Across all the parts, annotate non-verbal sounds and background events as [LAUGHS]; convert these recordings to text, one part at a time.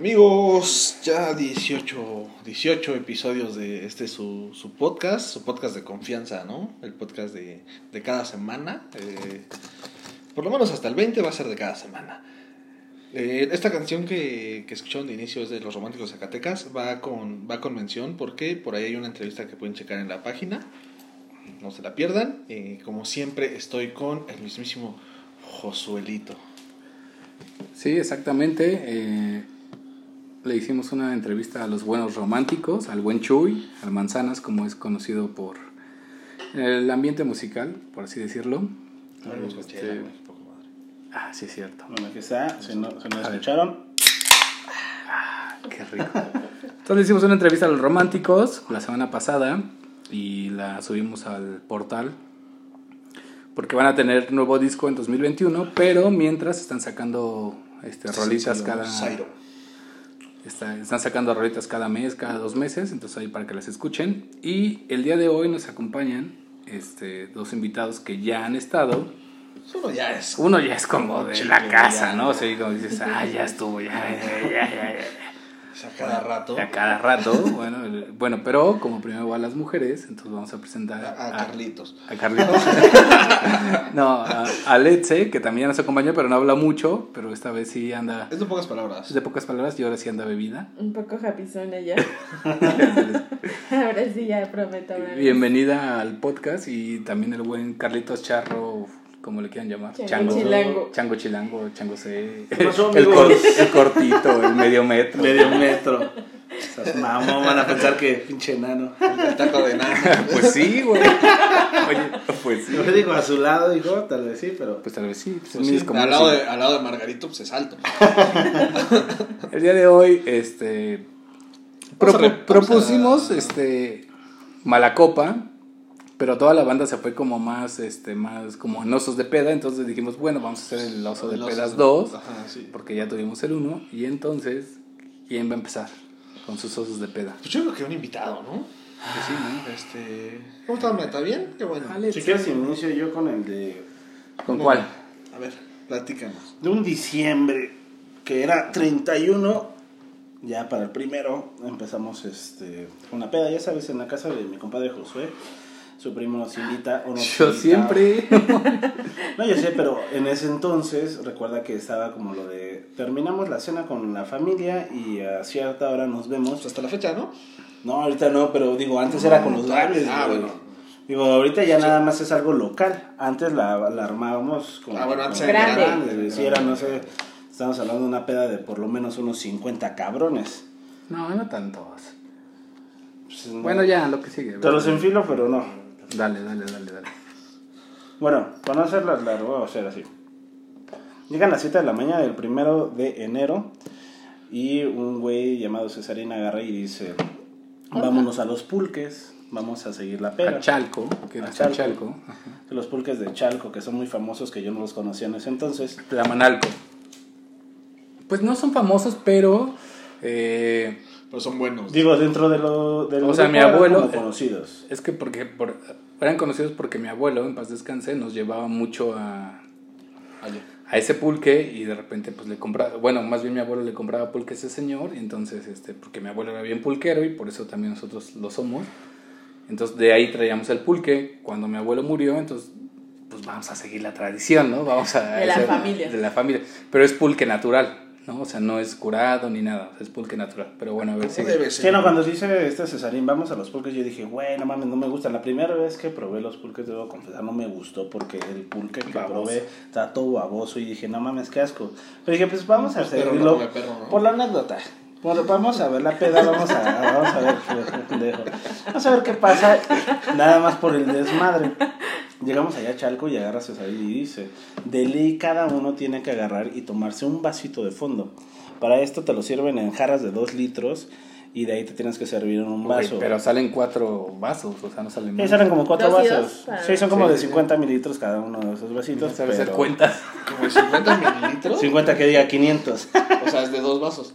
Amigos, ya 18, 18 episodios de este su, su podcast, su podcast de confianza, ¿no? El podcast de, de cada semana. eh, por lo menos hasta el 20 va a ser de cada semana. Eh, esta canción que, que escucharon de inicio es de Los Románticos Zacatecas, va con, va con mención porque por ahí hay una entrevista que pueden checar en la página. No se la pierdan. Eh, como siempre, estoy con el mismísimo Josuelito. Sí, exactamente. eh, le hicimos una entrevista a los buenos románticos, al buen Chuy, al Manzanas, como es conocido por el ambiente musical, por así decirlo. Con Este, poco madre. ah, sí, es cierto. Bueno, aquí está, se nos, se nos A ver. escucharon. Qué rico. Entonces hicimos una entrevista a los románticos la semana pasada y la subimos al portal porque van a tener nuevo disco en 2021, pero mientras están sacando este, rolitas Sí, cada... Zairo. Está- están sacando rolitas cada mes, cada dos meses, entonces ahí para que las escuchen. Y el día de hoy nos acompañan este, dos invitados que ya han estado. Uno ya es. Uno ya es como de la casa, ya. ¿no? O sea, como dices, ah, ya estuvo, ya, ya, ya, ya, sea, cada rato. A cada rato, [LAUGHS] bueno, el- bueno, pero como primero van las mujeres, entonces vamos a presentar A, a Carlitos. a Carlitos. [LAUGHS] no, a, a Letze, que también nos acompaña, pero no habla mucho, pero esta vez sí anda, Es de pocas palabras. es de pocas palabras y ahora sí anda bebida. Un poco japizona ya. [LAUGHS] Ahora sí ya prometo hablar. Bienvenida al podcast y también el buen Carlitos Charro, como le quieran llamar. Chango Chilango. Chango Chilango, Chango C. ¿Qué pasó, el, cor- el cortito, el medio metro. Medio metro. Esas mamón van a pensar que pinche enano. El taco de nada. Pues sí, güey. Oye, pues sí. Yo le digo a su lado, dijo, tal vez sí, pero. Pues tal vez sí. pues Pues sí, al, lado de, al lado de Margarito, pues es alto. [LAUGHS] El día de hoy, este. Propu- propusimos, este. Malacopa. Pero toda la banda se fue como más, este, más como en osos de peda. Entonces dijimos, bueno, vamos a hacer el oso de El oso, pedas ¿no? 2. Ajá, sí. Porque ya tuvimos el 1. Y entonces, ¿quién va a empezar? Con sus osos de peda. Pues yo creo que un invitado, ¿no? Pues sí, ¿no? Este. ¿Cómo está, Meta? ¿Bien? Qué bueno. Alex. Si quieres, inicio yo con el de. ¿Con cuál? A ver, platícanos. De un diciembre, que era 31. Ya para el primero empezamos este, una peda, ya sabes, en la casa de mi compadre Josué. Su primo nos invita. o nos Yo invita- siempre. [LAUGHS] No, yo sé, pero en ese entonces recuerda que estaba como lo de terminamos la cena con la familia y a cierta hora nos vemos. Pues hasta la fecha, ¿no? No, ahorita no, pero digo, antes era con los bares. Ah, güey. bueno. Digo, ahorita ya nada más es algo local. Antes la, la armábamos con. Ah, bueno, antes con- era grande. Sí, era, no sé, estamos hablando de una peda de por lo menos unos 50 cabrones. No, no tantos. Pues, no. Bueno, ya, lo que sigue. Te los enfilo, pero no. Dale, dale, dale, dale. Bueno, para no hacerlas largo, voy a hacer así. Llegan las 7 de la mañana del primero de enero y un güey llamado Cesarín agarra y dice, vámonos a los pulques, vamos a seguir la peda. A Chalco, que era A Chalco. Chalco. Los pulques de Chalco, que son muy famosos, que yo no los conocía en ese entonces. Tlamanalco. Pues no son famosos, pero. eh, Pero son buenos. Digo, dentro de lo del O sea, mi eran abuelo- como conocidos. es que porque por- eran conocidos porque mi abuelo, en paz descanse, nos llevaba mucho a, a ese pulque y de repente pues le compraba, bueno, más bien mi abuelo le compraba pulque a ese señor, y entonces, este, porque mi abuelo era bien pulquero y por eso también nosotros lo somos. Entonces de ahí traíamos el pulque. Cuando mi abuelo murió, entonces pues vamos a seguir la tradición, ¿no? Vamos a... De la ese- familia. De la familia. Pero es pulque natural, ¿no? O sea, no es curado ni nada, es pulque natural. Pero bueno, a ver si... ¿Cómo debe Sí, ser? no, cuando dice este Cesarín, vamos a los pulques, yo dije, güey, no mames, no me gustan. La primera vez que probé los pulques, debo confesar, no me gustó porque el pulque que Baboso. probé está todo baboso y dije, no mames, qué asco. Pero dije, pues vamos a Pues seguirlo no ¿no? por la anécdota. Por- vamos a ver la peda, vamos a, vamos a ver. Vamos a ver qué pasa, nada más por el desmadre. Llegamos allá a Chalco y agarra Cesarín y dice, de ley cada uno tiene que agarrar y tomarse un vasito de fondo. Para esto te lo sirven en jarras de 2 litros y de ahí te tienes que servir en un vaso. pero salen cuatro vasos, o sea, no salen Sí, salen como cuatro Dos y dos vasos. para- Sí, son como Sí, de sí. 50 mililitros cada uno de esos vasitos. Sabes hacer pero- cuentas. Como de 50 mililitros. 50 que diga 500. O sea, es de dos vasos.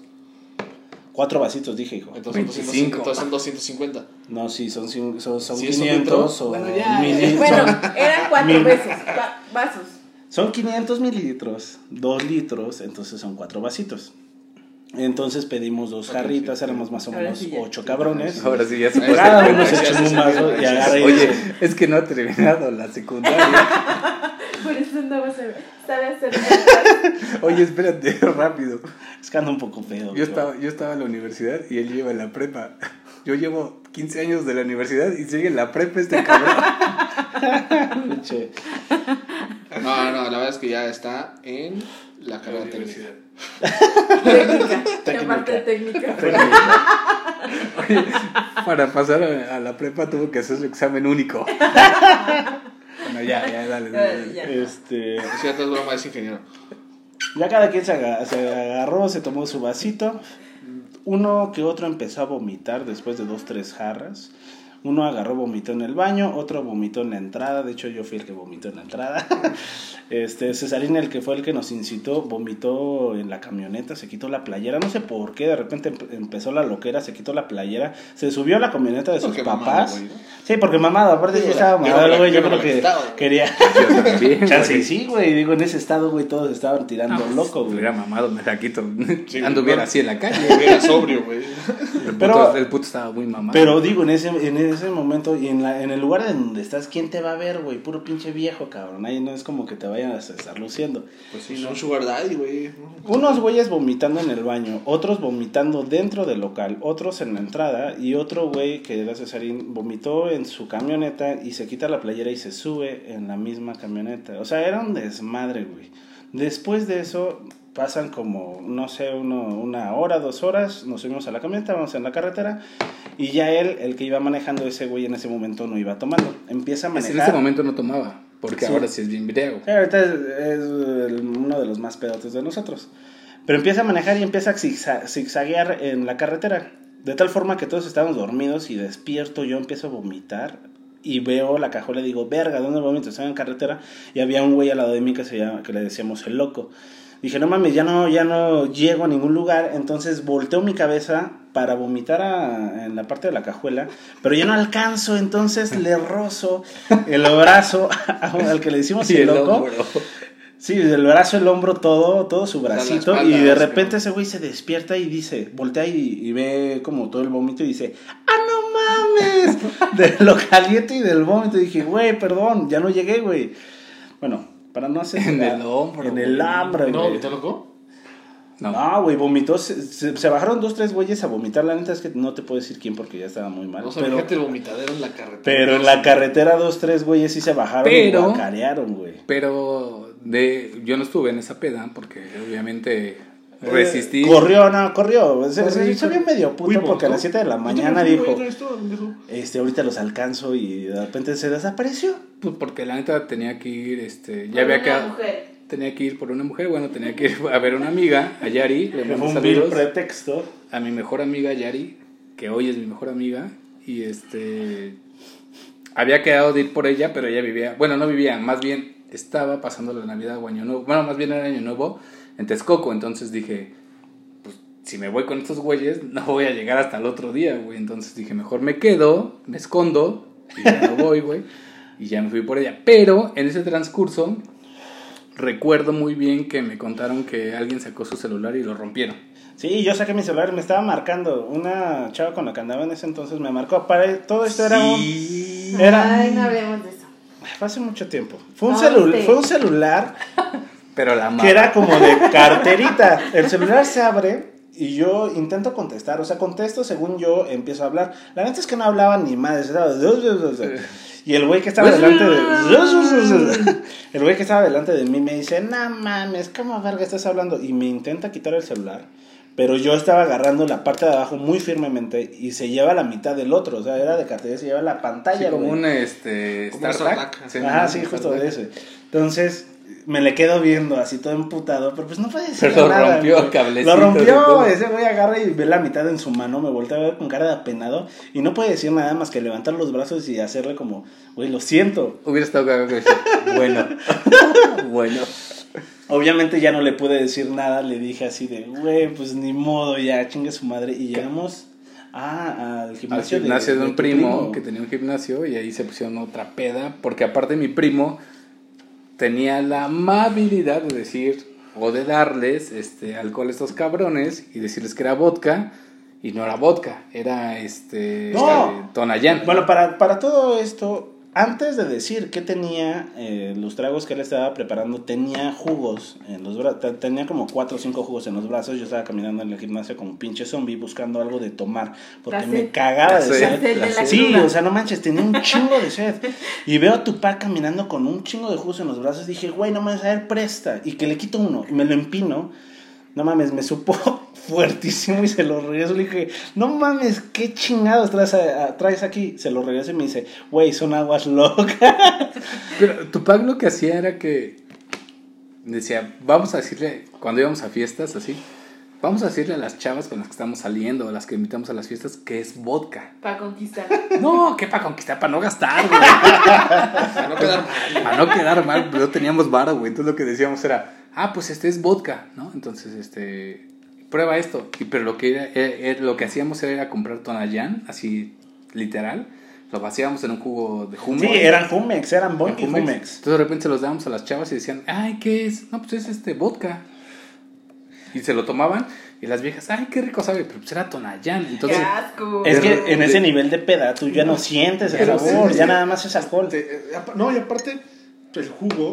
Cuatro vasitos, dije, hijo. Entonces, 25. 250, entonces son 250. No, sí, son, son, son Sí, es un 500 litro. o Bueno, ya, Bueno, son, eran cuatro Mil. veces, vasos. son 500 mililitros, 2 litros, entonces son cuatro vasitos. Entonces pedimos dos jarritas, éramos más o menos sí ocho cabrones. Ahora sí ya se puede. Cada uno se echó un vaso y sí, agarra y Oye, es que no he terminado la secundaria. [LAUGHS] Por eso no vas a sabe hacer. [LAUGHS] Oye, espérate, [LAUGHS] rápido. es que anda un poco feo. Yo estaba, yo estaba en la universidad y él lleva en la prepa. Yo llevo 15 años de la universidad y sigue en la prepa este cabrón. [LAUGHS] No, no, la verdad es que ya está en la carrera técnica. Técnica. Técnica. La parte técnica. Para pasar a, a la prepa tuvo que hacer su examen único. Bueno, ya, ya, dale, dale. dale. [LAUGHS] Ya. Este, Es cierto, es broma, es ingeniero. ya cada quien se agarró, se tomó su vasito. Uno que otro empezó a vomitar después de dos, tres jarras. Uno agarró, vomitó en el baño, otro vomitó en la entrada. De hecho, yo fui el que vomitó en la entrada. [LAUGHS] Este, Cesarín, el que fue el que nos incitó, vomitó en la camioneta, se quitó la playera. No sé por qué, de repente empe- empezó la loquera, se quitó la playera, se subió a la camioneta de sus mamado, papás. Sí, porque mamado, aparte yo estaba mamado, güey. yo creo que quería. [LAUGHS] Yo también, [LAUGHS] Chance sí, güey. Digo, en ese estado, güey, todos estaban tirando No, loco, Si güey. hubiera mamado, me la quito. Sí, Anduviera así en la calle. Era sobrio, güey. El, Pero- puto, el puto estaba muy mamado. Pero digo, en ese, en ese momento y en, la, en el lugar en donde estás, ¿quién te va a ver, güey? Puro pinche viejo, cabrón. Ahí no es como que te vayan a estar luciendo. Pues sí, son sugar daddy, güey. Unos güeyes vomitando en el baño, otros vomitando dentro del local, otros en la entrada y otro güey que era Cesarín vomitó en su camioneta y se quita la playera y se sube en la misma camioneta. O sea, era un desmadre, güey. Después de eso pasan como, no sé, uno, una hora, dos horas, nos subimos a la camioneta, vamos en la carretera y ya él, el que iba manejando ese güey en ese momento no iba tomando. Empieza a manejar. en ese momento no tomaba. Porque Sí. ahora sí es bien video. Sí, ahorita es, uno de los más pedotes de nosotros. Pero empieza a manejar y empieza a zigza- zigzaguear en la carretera. De tal forma que todos estábamos dormidos y despierto yo empiezo a vomitar. Y veo la cajuela y digo, verga, ¿dónde vomito? Estaba en carretera y había un güey al lado de mí que, se llama, que le decíamos el loco. Dije, no mames, ya no, ya no llego a ningún lugar. Entonces volteo mi cabeza para vomitar a- en la parte de la cajuela, pero ya no alcanzo. Entonces le rozo el brazo al que le decimos [LAUGHS] el el loco. hombro. Sí, del brazo, el hombro, todo, todo su bracito. espalda, y de repente ese güey se despierta y dice, voltea y, y ve como todo el vómito y dice, ¡ah, no mames! [LAUGHS] De lo caliente y del vómito. Y dije, güey, perdón, ya no llegué, güey. Bueno, para no hacer. [LAUGHS] En el hombro, En el hombro, ¿No? güey. ¿Te loco? No. No, güey, vomitó. Se, se- se bajaron dos, tres güeyes a vomitar. La neta es que no te puedo decir quién porque ya estaba muy mal. O sea, pero, fíjate el vomitadero en la carretera. pero en la carretera, dos, tres güeyes sí se bajaron y Pero- guacarearon, güey. Pero de, yo no estuve en esa peda porque obviamente resistí. Eh, corrió, no, corrió. Se, se- Corrí, se vio corrí. medio puto porque a las 7 de la mañana dijo, esto, este, ahorita los alcanzo y de repente se desapareció. Pues porque la neta tenía que ir, este, ya había quedado. Tenía que ir por una mujer, bueno, tenía que ir a ver una amiga, a Yari, le Me mando fue un vil saludos pretexto. a mi mejor amiga Yari, que hoy es mi mejor amiga, y este había quedado de ir por ella, pero ella vivía, bueno, no vivía, más bien estaba pasando la Navidad o Año Nuevo, bueno, más bien era Año Nuevo en Texcoco, entonces dije, pues si me voy con estos güeyes, no voy a llegar hasta el otro día, güey, entonces dije, mejor me quedo, me escondo, y ya no voy, güey, y ya me fui por ella, pero en ese transcurso recuerdo muy bien que me contaron que alguien sacó su celular y lo rompieron. Sí, yo saqué mi celular y me estaba marcando. Una chava con la que andaba en ese entonces me marcó. Para todo esto era un... Sí. Era... Ay, no hablemos de eso. Fue hace mucho tiempo. Fue un, No, celu- sí. fue un celular Pero la que era como de [LAUGHS] carterita. El celular se abre y yo intento contestar. O sea, contesto según yo empiezo a hablar. La neta es que no hablaba ni madres. estaba- Y el güey que estaba delante de... El güey que estaba delante de mí me dice, no mames, ¿cómo verga estás hablando? Y me intenta quitar el celular. Pero yo estaba agarrando la parte de abajo muy firmemente y se lleva la mitad del otro. O sea, era de cartera, se lleva la pantalla. Sí, como güey. un este. StarTAC. Sí, Ajá, sí, justo de ese. Entonces, me le quedo viendo así todo emputado, pero pues no puede decir Pero lo nada. rompió, güey. Lo rompió, ese güey agarra y ve la mitad en su mano, me voltea a ver con cara de apenado y no puede decir nada más que levantar los brazos y hacerle como, güey, lo siento. Hubiera estado cagado que decir, bueno, [LAUGHS] bueno. Obviamente ya no le pude decir nada, le dije así de, güey, pues ni modo, ya chingue su madre. Y llegamos a, al Al gimnasio, gimnasio de, de un primo, que tenía un gimnasio y ahí se pusieron otra peda, porque aparte mi primo tenía la amabilidad de decir, o de darles este alcohol a estos cabrones y decirles que era vodka y no era vodka, era este, No. este, Tonayán. Bueno, para, para todo esto, antes de decir qué tenía eh, los tragos que él estaba preparando, tenía jugos en los brazos. Tenía como cuatro o cinco jugos en los brazos. Yo estaba caminando en el gimnasio como un pinche zombie buscando algo de tomar porque La me sed. cagaba de sed. sed. La sed Sí, o sea, no manches, tenía un chingo de sed. [LAUGHS] Y veo a Tupac caminando con un chingo de jugos en los brazos. Dije, güey, no mames, a ver, presta. Y que le quito uno y me lo empino. No mames, me supo [LAUGHS] fuertísimo y se lo regreso. Le dije, no mames, qué chingados traes, a- aquí. Se lo regreso y me dice, güey, son aguas [LAUGHS] locas. Pero Tupac lo que hacía era que decía, vamos a decirle, cuando íbamos a fiestas así, vamos a decirle a las chavas con las que estamos saliendo, a las que invitamos a las fiestas, que es vodka. Para conquistar. No, que para conquistar, para no gastar, güey. Para no quedar mal. Para no quedar mal, pero teníamos varo, güey. Entonces lo que decíamos era, ah, pues este es vodka, ¿no? Entonces, este, prueba esto. Y, pero lo que, era- era- era- lo que hacíamos era, ir a comprar Tonayán, así, literal. Lo vaciábamos en un jugo de humo. Sí, eran Jumex, eran y Jumex. Jumex. Entonces de repente se los dábamos a las chavas y decían, ay, ¿qué es? No, pues es este vodka. Y se lo tomaban y las viejas, ay, qué rico sabe, pero pues era Tonayán. Entonces, ¡Qué asco! Es De- que en de- ese nivel de peda tú ya no sientes el sabor, sí, ya sí. nada más es alcohol. Te- eh, no, y aparte, el jugo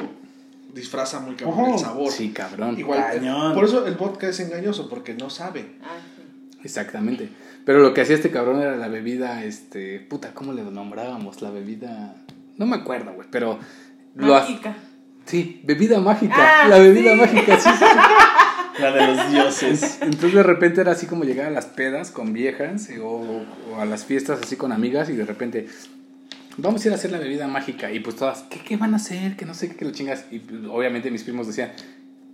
disfraza muy cabrón Ojo. el sabor. sí, cabrón. Igual, eh, Cañón. por eso el vodka es engañoso, porque no sabe. Ah, sí. Exactamente. Pero lo que hacía este cabrón era la bebida, este, puta, ¿cómo le nombrábamos? La bebida, no me acuerdo, güey, pero... Lo ha- Mágica. Sí, bebida mágica. Ah, la bebida sí. mágica, sí, sí. [LAUGHS] La de los dioses. Entonces de repente era así como llegar a las pedas con viejas eh, o, a las fiestas así con amigas y de repente vamos a ir a hacer la bebida mágica y pues todas, ¿qué, qué van a hacer? Que no sé qué, que lo chingas. Y pues, obviamente mis primos decían,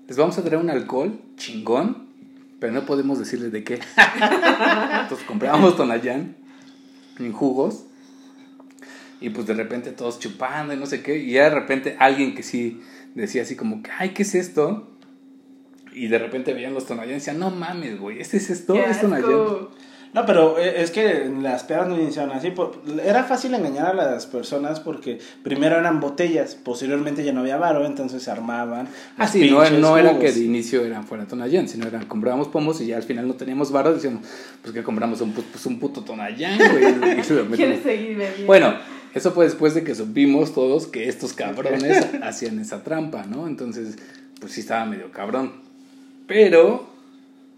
les vamos a traer un alcohol chingón, pero no podemos decirles de qué. [LAUGHS] Entonces comprábamos Tonayán en jugos y pues de repente todos chupando y no sé qué. Y ya de repente alguien que sí decía así como ay, ¿qué es esto? Y de repente veían los Tonayán y decían, no mames, güey, ¿este es esto? ¡Qué ¿Es Tonayán? asco! No, pero eh, es que las pedas no iniciaron así. Era fácil engañar a las personas porque primero eran botellas, posteriormente ya no había varo, entonces se armaban. Ah, los sí, no, no era que de inicio eran fuera Tonayán, sino eran comprábamos pomos y ya al final no teníamos varos, decíamos, pues que compramos un, pu- pues, un puto Tonayán, güey. [LAUGHS] y se lo metemos. ¿Quieres seguir bebiendo? Bueno, eso fue después de que supimos todos que estos cabrones [LAUGHS] hacían esa trampa, ¿no? Entonces, pues sí estaba medio cabrón. Pero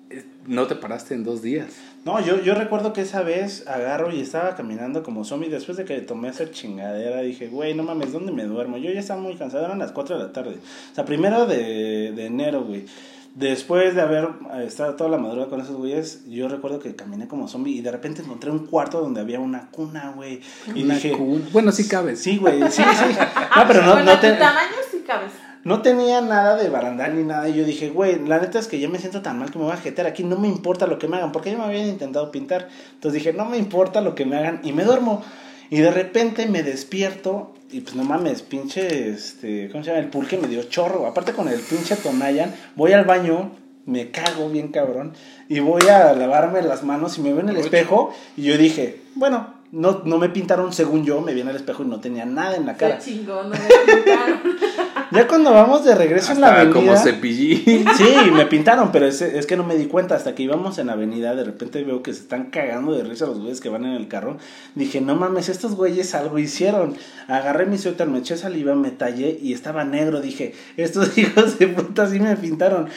eh, no te paraste en dos días. No, yo, yo recuerdo que esa vez agarro y estaba caminando como zombie. Después de que tomé esa chingadera, dije, güey, no mames, ¿dónde me duermo? Yo ya estaba muy cansado, eran las 4 de la tarde. O sea, primero de, de enero, güey. Después de haber eh, estado toda la madrugada con esos güeyes, yo recuerdo que caminé como zombie y de repente encontré un cuarto donde había una cuna, güey. Y Una dije, cuna- Bueno, sí cabes. sí, güey, sí, sí. [LAUGHS] No, pero no, bueno, no, te- tamaño sí cabes. No tenía nada de barandal ni nada. Y yo dije, güey, la neta es que yo me siento tan mal que me voy a jetear aquí. No me importa lo que me hagan. Porque ya me habían intentado pintar. Entonces dije, no me importa lo que me hagan. Y me duermo. Y de repente me despierto. Y pues no mames, pinche, este, ¿cómo se llama? El pulque me dio chorro. Aparte con el pinche Tonayan, voy al baño, me cago bien cabrón. Y voy a lavarme las manos y me veo en el espejo. Y yo dije, bueno, no, no me pintaron según yo. Me vi en el espejo y no tenía nada en la cara. Qué chingón, no me pintaron. [LAUGHS] Ya cuando vamos de regreso en la avenida. como cepillín. Sí, me pintaron, pero es, es que no me di cuenta. Hasta que íbamos en avenida, de repente veo que se están cagando de risa los güeyes que van en el carro. Dije, no mames, estos güeyes algo hicieron. Agarré mi suéter, me eché saliva, me tallé y estaba negro. Dije, estos [LAUGHS] hijos de puta sí me pintaron.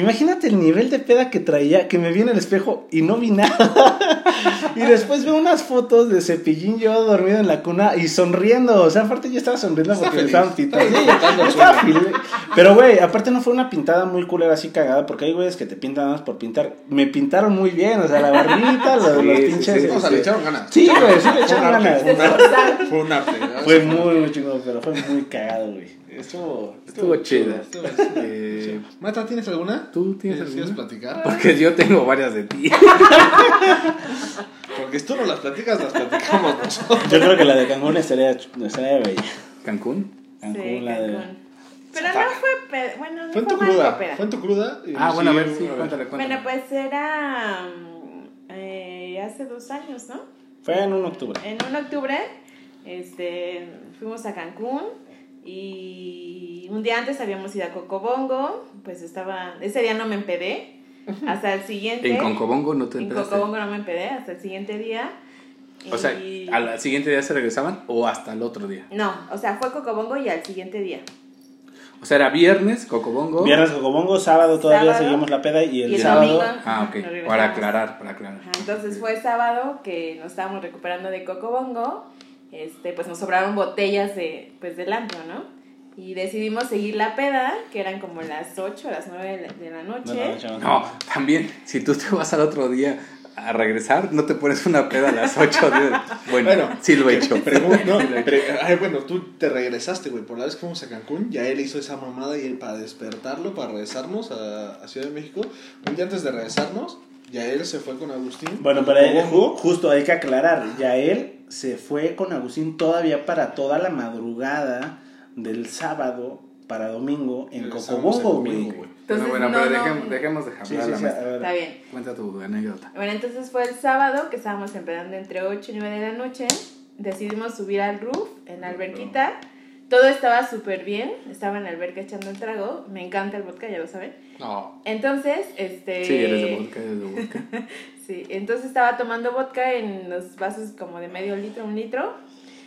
Imagínate el nivel de peda que traía, que me vi en el espejo y no vi nada. [LAUGHS] y después veo unas fotos de cepillín yo dormido en la cuna y sonriendo. O sea, aparte yo estaba sonriendo Está porque me feliz. estaban pintando. Sí. Pero, güey, aparte no fue una pintada muy culera así cagada, porque hay güeyes que te pintan nada más por pintar. Me pintaron muy bien, o sea, la barbita, [LAUGHS] los, Sí, los sí, pinches. sí. O sea, le echaron ganas. Sí, güey, sí le echaron ganas. Fue un arte. Fue muy, muy chingón, pero fue muy cagado, güey. Estuvo, Estuvo chida. Estuvo- [LAUGHS] Eh, Mata, ¿tienes alguna? ¿Tú tienes ¿Quieres alguna? platicar? Porque yo tengo varias de ti. [LAUGHS] Porque si tú no las platicas, las platicamos [LAUGHS] nosotros. Yo creo que la de Cancún estaría, estaría bella. Cancún. Cancún, Sí, la de. Pero no fue. pe- Bueno, no Fue en tu fue cruda. maricopera. Fue en tu cruda. y Ah, bueno, a ver, sí, sí, cuéntale, cuéntale. Bueno, pues era. mm, eh, hace dos años, ¿no? Fue en un octubre. En un octubre este, fuimos a Cancún Y un día antes habíamos ido a Cocobongo, pues estaba, ese día no me empedé, hasta el siguiente. En Concobongo no te En empezaste. Cocobongo no me empedé, hasta el siguiente día. O sea, Y- ¿al siguiente día se regresaban o hasta el otro día? No, o sea, fue Cocobongo y al siguiente día. O sea, era viernes, Cocobongo. Viernes Cocobongo, sábado todavía Sábado. seguimos la peda y el, Y el sábado. domingo. Ah, ok. Para aclarar, para aclarar. Ajá, entonces fue sábado que nos estábamos recuperando de Cocobongo, este, pues nos sobraron botellas de, pues del antro, ¿no? Y decidimos seguir la peda, que eran como las 8, las 9 de la, de la noche. No, no, también, si tú te vas al otro día a regresar, no te pones una peda a las 8 de... [LAUGHS] Bueno, Bueno, sí lo he hecho. No, [LAUGHS] ay, bueno, tú te regresaste, güey. Por la vez que fuimos a Cancún, ya él hizo esa mamada y él para despertarlo, para regresarnos a, a Ciudad de México. Un día antes de regresarnos, ya él se fue con Agustín. Bueno, pero ju- justo hay que aclarar, ya él se fue con Agustín todavía para toda la madrugada del sábado para domingo en Cocobongo, güey. Entonces, bueno, no, pero no. dejemos, dejemos de Sí, hablar sí, la. Está bien. Cuenta tu anécdota. Bueno, entonces fue el sábado que estábamos empezando entre 8 y 9 de la noche. Decidimos subir al roof en la alberquita. Todo estaba súper bien. Estaba en la alberca echando el trago. Me encanta el vodka, ya lo saben. No. Entonces, este... Sí, eres de vodka, eres de vodka. [LAUGHS] Sí, entonces estaba tomando vodka en los vasos como de medio litro, un litro.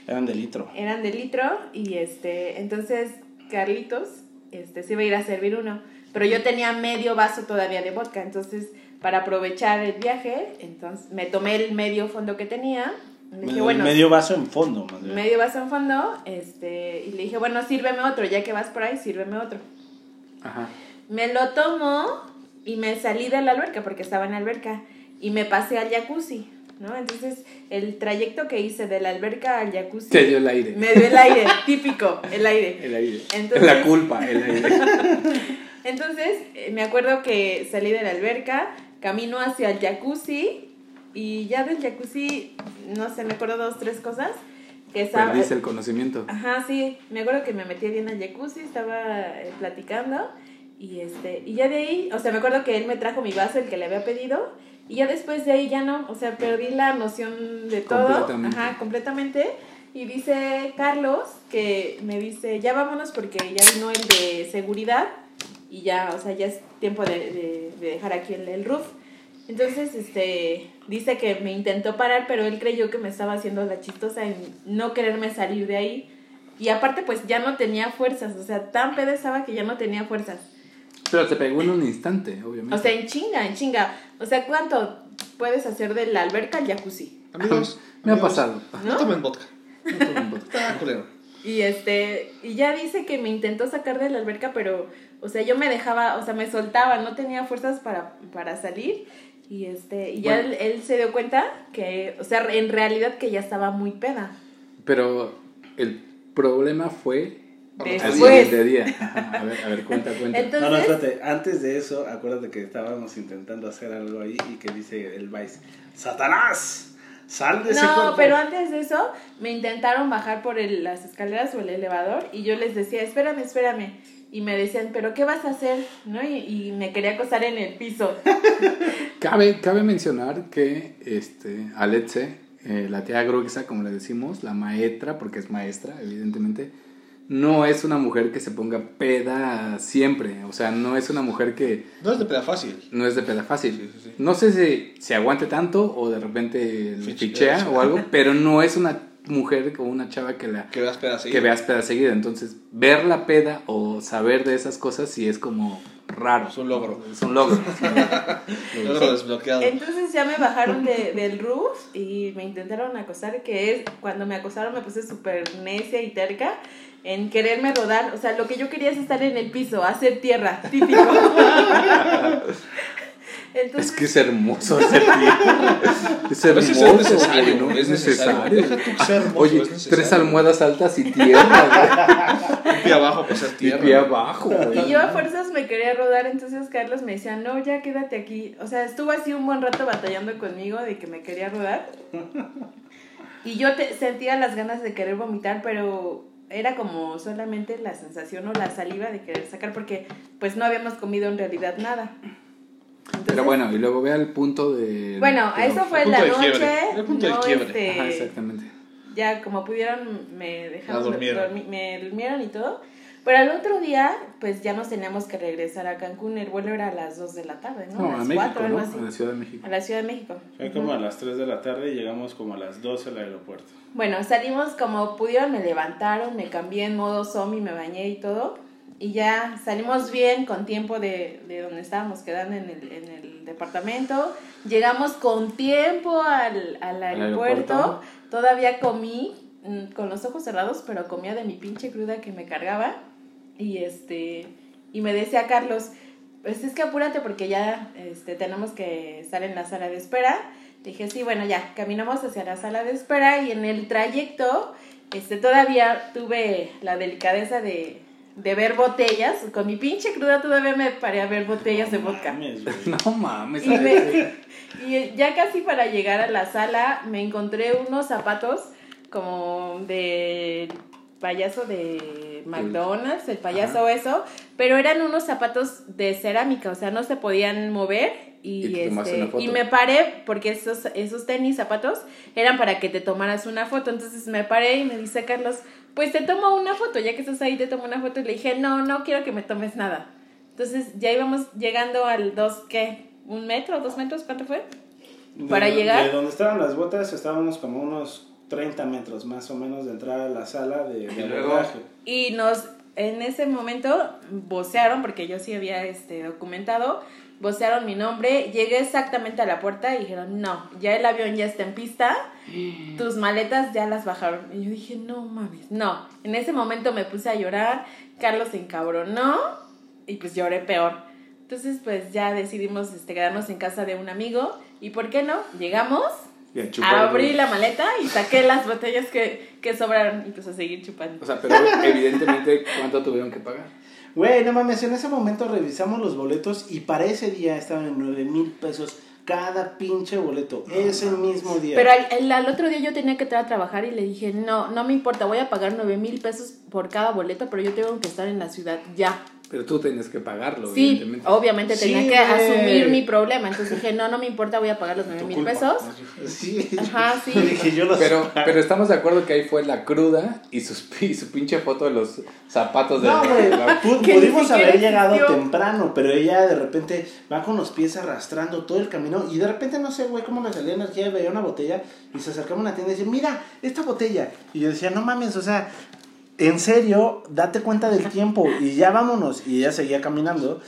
Eran de litro. Eran de litro y este, entonces Carlitos este, se iba a ir a servir uno. Pero yo tenía medio vaso todavía de vodka, entonces para aprovechar el viaje, entonces me tomé el medio fondo que tenía. Le dije, El bueno, medio vaso en fondo, más bien. medio vaso en fondo, este, y le dije, bueno, sírveme otro, ya que vas por ahí, sírveme otro. Ajá. Me lo tomo y me salí de la alberca porque estaba en la alberca y me pasé al jacuzzi, ¿no? Entonces, el trayecto que hice de la alberca al jacuzzi Te dio el aire. me dio el aire, [LAUGHS] típico, el aire. [LAUGHS] El aire. Entonces- la culpa, el aire. [LAUGHS] Entonces, eh, me acuerdo que salí de la alberca, camino hacia el jacuzzi y ya del jacuzzi, no sé, me acuerdo dos, tres cosas que estaba... Perdiste el conocimiento. Ajá, sí, me acuerdo que me metí bien al jacuzzi, estaba eh, platicando y este y ya de ahí, o sea, me acuerdo que él me trajo mi vaso, el que le había pedido, y ya después de ahí ya no, o sea, perdí la noción de todo, Completamente. ajá, completamente. Y dice Carlos que me dice, ya vámonos porque ya vino el de seguridad y ya, o sea, ya es tiempo de, de- de dejar aquí el, el roof. Entonces, este, dice que me intentó parar, pero él creyó que me estaba haciendo la chistosa en no quererme salir de ahí. Y aparte, pues ya no tenía fuerzas, o sea, tan peda estaba que ya no tenía fuerzas. Pero te pegó en un instante, obviamente. O sea, en chinga, en chinga. O sea, ¿cuánto puedes hacer de la alberca al jacuzzi? Amigos, [LAUGHS] Me ha amigos, pasado. No ¿No? tomen vodka. No tomen vodka. Y este, y ya dice que me intentó sacar de la alberca, pero, o sea, yo me dejaba, o sea, me soltaba, no tenía fuerzas para, para salir. Y este, y ya Bueno. él, él se dio cuenta que, o sea, en realidad que ya estaba muy peda. Pero el problema fue Después. siguiente día. [LAUGHS] Ajá, A ver, a ver, cuenta, cuenta. Entonces, No, no, espérate. Antes de eso, acuérdate que estábamos intentando hacer algo ahí y que dice el Vice: ¡Satanás! ¡Sal de ese no, cuerpo! pero antes de eso me intentaron bajar por el- las escaleras o el elevador y yo les decía, espérame, espérame. Y me decían, ¿pero qué vas a hacer? ¿No? Y, y me quería acostar en el piso. [LAUGHS] Cabe, cabe mencionar que este, Aletze, eh, la tía Gruxa, como le decimos, la maestra, porque es maestra, evidentemente, no es una mujer que se ponga peda siempre. O sea, no es una mujer que No es de peda fácil. no es de peda fácil. Sí, sí, sí. No sé si se aguante tanto o de repente le Fiche- fichea o algo, [LAUGHS] pero no es una mujer o una chava que la Que veas peda seguida. que veas peda seguida. Entonces, ver la peda o saber de esas cosas sí es como raro. Es un logro. Es un logro. es [LAUGHS] un logro. Logro desbloqueado. Entonces ya me bajaron de- del roof y me intentaron acosar, que es cuando me acosaron me puse súper necia y terca en quererme rodar. O sea, lo que yo quería es estar en el piso, hacer tierra, típico. [LAUGHS] Entonces, Es que es hermoso ese. [LAUGHS] Es hermoso. es necesario, güey, ¿no? es necesario. Deja tú que sea hermoso, Oye, es necesario. tres almohadas altas y tierra. Un pie abajo hacer güey. Y tierra. pie abajo, güey. Y yo a fuerzas me quería rodar, entonces Carlos me decía, no, ya quédate aquí. O sea, estuvo así un buen rato batallando conmigo de que me quería rodar. Y yo te- sentía las ganas de querer vomitar, pero era como solamente la sensación o la saliva de querer sacar, porque pues no habíamos comido en realidad nada. Entonces, Pero bueno, y luego ve al punto de. Bueno, de- eso fue el la punto de noche. quiebre, el punto de no, quiebre. este, Ajá, exactamente. ya como pudieron me dejaron La durmieron. dormi- me durmieron y todo. Pero al otro día, pues ya nos teníamos que regresar a Cancún. El vuelo era a las 2 de la tarde, ¿no? No, a a las México, 4, algo ¿no? así. A la Ciudad de México. A la Ciudad de México. Fue como a las 3 de la tarde y llegamos como a las 12 al aeropuerto. Bueno, salimos como pudieron, me levantaron, me cambié en modo zombie, me bañé y todo. Y ya salimos bien con tiempo de, de donde estábamos quedando en el, en el departamento. Llegamos con tiempo al, al aeropuerto. aeropuerto. Todavía comí mm, con los ojos cerrados, pero comía de mi pinche cruda que me cargaba. Y este y me decía Carlos, pues es que apúrate porque ya este, tenemos que estar en la sala de espera. Dije, sí, bueno, ya, caminamos hacia la sala de espera y en el trayecto, este, todavía tuve la delicadeza de, de ver botellas. Con mi pinche cruda todavía me paré a ver botellas de vodka. Mames. [LAUGHS] No mames. Y, me- [LAUGHS] y ya casi para llegar a la sala me encontré unos zapatos como de payaso de McDonald's, el payaso eso, pero eran unos zapatos de cerámica, o sea, no se podían mover y, Y este, y me paré porque esos esos tenis zapatos eran para que te tomaras una foto, entonces me paré y me dice Carlos, pues te tomo una foto, ya que estás ahí te tomo una foto y le dije, "No, no quiero que me tomes nada." Entonces ya íbamos llegando al dos, ¿qué? ¿Un metro? ¿Dos metros? ¿Cuánto fue? Para De- llegar. De donde estaban las botas estábamos como unos 30 metros más o menos de entrar a la sala de, de abordaje. Y nos, en ese momento, vocearon, porque yo sí había este, documentado, vocearon mi nombre, llegué exactamente a la puerta y dijeron, no, ya el avión ya está en pista, [GASPS] tus maletas ya las bajaron. Y yo dije, no mames, no. En ese momento me puse a llorar, Carlos se encabronó y pues lloré peor. Entonces pues ya decidimos este, quedarnos en casa de un amigo y ¿por qué no? Llegamos, abrí la maleta y saqué las botellas que, que sobraron y pues a seguir chupando. O sea, pero evidentemente, ¿cuánto tuvieron que pagar? Güey, no mames, en ese momento revisamos los boletos y para ese día estaban en 9 mil pesos cada pinche boleto. ese mismo día. Pero al, el- al otro día yo tenía que entrar a trabajar y le dije, no, no me importa, voy a pagar nueve mil pesos por cada boleto, pero yo tengo que estar en la ciudad ya. Pero tú tenías que pagarlo, Sí, evidentemente. obviamente Sí, tenía que asumir mi problema. Entonces dije, no, no me importa, voy a pagar los nueve Tu mil culpa. pesos. Sí. Ajá, sí. [LAUGHS] Dije, yo los Pero, pero estamos de acuerdo que ahí fue la cruda y, sus, [LAUGHS] y su pinche foto de los zapatos de No, güey, la- [LAUGHS] ni pudimos haber llegado existió. temprano, pero ella de repente va con los pies arrastrando todo el camino y de repente no sé, güey, cómo le salía energía, veía una botella y se acercaba a una tienda y decía, mira, esta botella. Y yo decía, no mames, o sea, en serio, date cuenta del tiempo y ya vámonos. Y ella seguía caminando.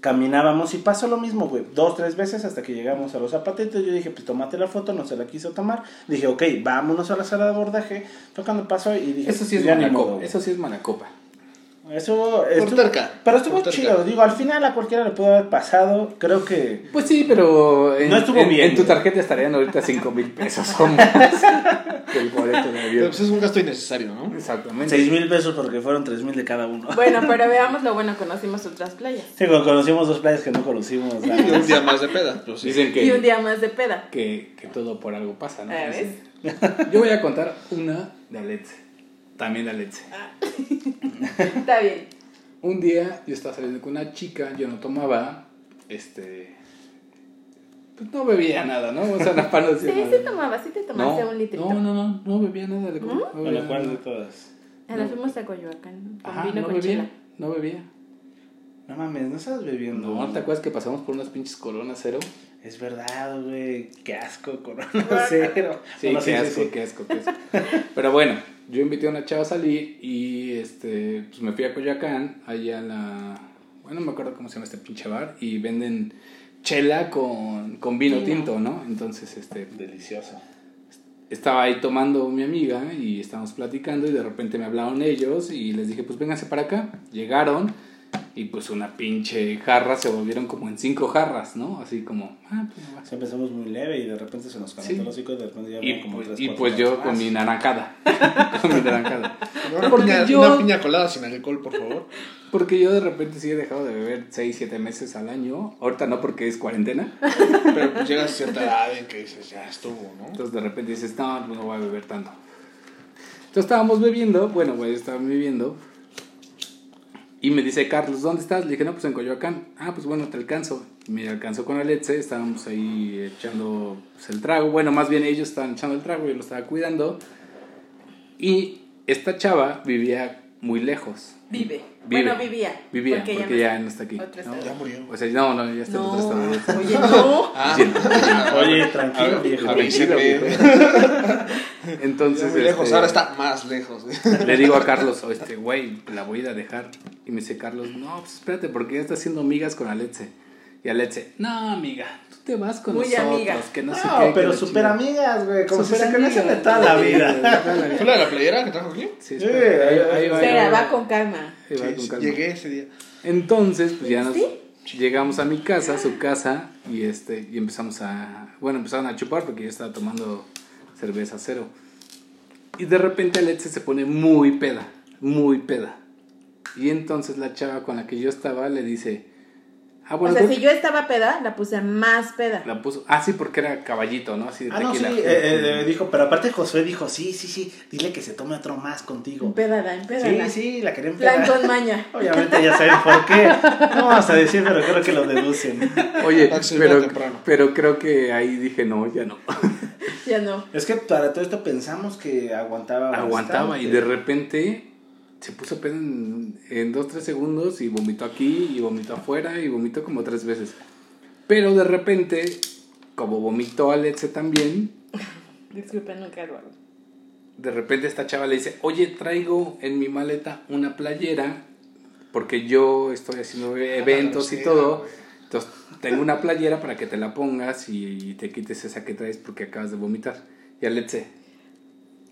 Caminábamos y pasó lo mismo, güey, dos, tres veces hasta que llegamos a los zapatitos. Yo dije, pues tómate la foto, no se la quiso tomar. Dije, ok, vámonos a la sala de abordaje. Fue cuando pasó y dije, Eso sí es "Ya ni modo, manacopa. güey". Eso sí es manacopa. Eso Por estuvo- terca. Pero estuvo chido. Digo, al final a cualquiera le pudo haber pasado. Creo que. Pues sí, pero en, No estuvo en- bien. en tu tarjeta estarían ahorita 5 mil pesos o más del boleto de Pero avión. pues es un gasto innecesario, ¿no? Exactamente. 6 mil pesos porque fueron 3 mil de cada uno. Bueno, [LAUGHS] pero veamos lo bueno, conocimos otras playas. Sí, cuando conocimos dos playas que no conocimos. Y un día más de peda. Pues sí. Dicen Y un que, día más de peda. que, que todo por algo pasa, ¿no? Ah, ¿ves? Dicen. Yo voy a contar una de Aletze. También de Aletze. [LAUGHS] Está bien. Un día yo estaba saliendo con una chica, yo no tomaba, este... Pues no bebía nada, ¿no? O sea, la para no Sí, decir sí nada. tomaba, sí te tomaste no, un litrito. No, no, no, no bebía nada. de alcohol, no bebía Bueno, ¿cuál de todas? Ah, nos fuimos a Coyoacán con Ajá, vino no con bebía, chela. no bebía. No mames, no estás bebiendo. No, ¿te acuerdas que pasamos por unas pinches coronas cero? Es verdad, güey. Qué asco, Corona Cero. Sí, Bueno, qué asco, qué asco, qué asco. Pero bueno, yo invité a una chava a salir y este, pues me fui a Coyoacán, allá a la... Bueno, no me acuerdo cómo se llama este pinche bar, y venden chela con, con vino Vino. tinto, ¿no? Entonces, este, Delicioso. estaba ahí tomando mi amiga y estábamos platicando y de repente me hablaron ellos y les dije, pues vénganse para acá. Llegaron y pues una pinche jarra se volvieron como en cinco jarras, ¿no? Así como, ah, pues. Sí, empezamos muy leve y de repente se nos calentó Sí. el hocico y de repente ya Y, como pues- tres, y pues yo con mi naranjada. [LAUGHS] con mi naranjada. Una, Porque piña, yo- una piña colada sin alcohol, por favor. Porque yo de repente sí he dejado de beber 6, 7 meses al año. Ahorita no porque es cuarentena. Pero pues llegas a cierta edad en que dices, ya estuvo, ¿no? Entonces de repente dices, no, pues no voy a beber tanto. Entonces estábamos bebiendo, bueno, pues estaban bebiendo. Y me dice Carlos, ¿dónde estás? Le dije, no, pues en Coyoacán. Ah, pues bueno, te alcanzo. Me alcanzó con Alexe, estábamos ahí echando pues, el trago. Bueno, más bien ellos estaban echando el trago, yo lo estaba cuidando. Y esta chava vivía muy lejos. Vive. Vive. Bueno, vivía. Vivía, porque, no ya está. no está aquí. Otro ¿no? Ya murió. O sea, no, no, ya está en otro No, estado. oye, no. [LAUGHS] Ah, Oye, no, oye, Oye, A tranquilo, avíseme. [LAUGHS] [LAUGHS] Entonces, muy lejos, este, ahora está más lejos. [LAUGHS] Le digo a Carlos, "Oh, este, güey, la voy a ir a dejar. Y me dice Carlos, no, pues espérate, porque ya está haciendo amigas con Aletze. Y Aletze, no, amiga, tú te vas con Muy nosotros, amiga. que no, No, sé qué. pero super chingada". amigas, güey. Como si se conocen de toda la sí, vida. ¿Fue la de la playera que trajo aquí? Sí, Sí, espera, ahí, ahí- ahí va, Espera, ahí va con calma. ahí va Sí, con sí, calma. Llegué ese día. Entonces, pues ya nos ¿Sí? llegamos a mi casa, a su casa, y este, y empezamos a, bueno, empezaron a chupar porque yo estaba tomando cerveza cero. Y de repente Alexe se pone muy peda, muy peda. Y entonces la chava con la que yo estaba le dice, ah, bueno, o sea, si yo estaba peda, la puse más peda. la puso, ah, sí, porque era caballito, ¿no? Así de Ah, no, sí, eh, eh, dijo, pero aparte Josué dijo, sí, sí, sí, dile que se tome otro más contigo. Empedada, Sí, empedada. sí, la querían Plan pegar. con maña. [LAUGHS] Obviamente ya saben por qué. No vamos a decir, pero creo que lo deducen. [LAUGHS] Oye, pero, pero creo que ahí dije, no, ya no. [LAUGHS] Ya no. Es que para todo esto pensamos que aguantaba aguantaba y de repente se puso pedo en, en dos, tres segundos y vomitó aquí y vomitó afuera y vomitó como tres veces. Pero de repente, como vomitó Alexe también, [LAUGHS] Disculpen, nunca lo hago. de repente esta chava le dice, oye, traigo en mi maleta una playera porque yo estoy haciendo eventos y todo. Entonces, tengo una playera para que te la pongas y te quites esa que traes porque acabas de vomitar. Y Alexe,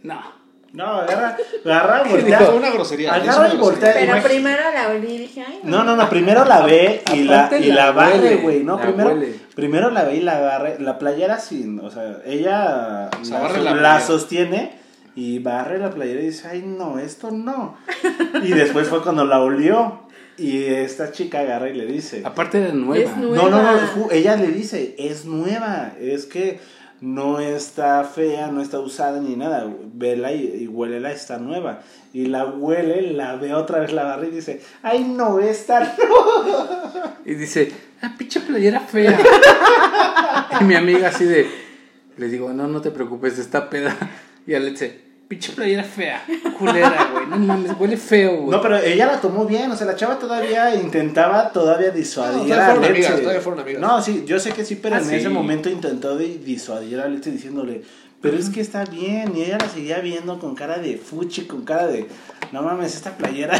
no. No, agarra, agarra, [LAUGHS] voltea. una grosería. Agarra es una y grosería. voltea. Pero primero la olí y dije, ay, No, no, no, primero la ve y la, y la la barre, güey, ¿no? la Primero, huele. primero la ve y la barre, la playera sin, o sea, ella O sea, la, la sostiene y barre la playera y dice, ay, no, esto no. Y después fue cuando la olió y esta chica agarra y le dice, Aparte de nueva. Es nueva. no, no, no, ella le dice, es nueva, es que no está fea, no está usada ni nada, vela y, y huélela, está nueva. Y la huele, la ve otra vez, la barra y dice, ay no, esta no. [LAUGHS] Y dice, ah, pinche playera fea. [LAUGHS] y mi amiga así de, le digo, no, no te preocupes, está peda. Y Alexe, pinche playera fea, culera, güey, no mames, huele feo, güey. No, pero ella la tomó bien, o sea, la chava todavía intentaba todavía disuadir No, a amigas, todavía fueron amigas. No, sí, yo sé que sí, pero Ah, en sí. ese momento intentó disuadir a Leche diciéndole, pero es que está bien, y ella la seguía viendo con cara de fuchi, con cara de, no mames, esta playera,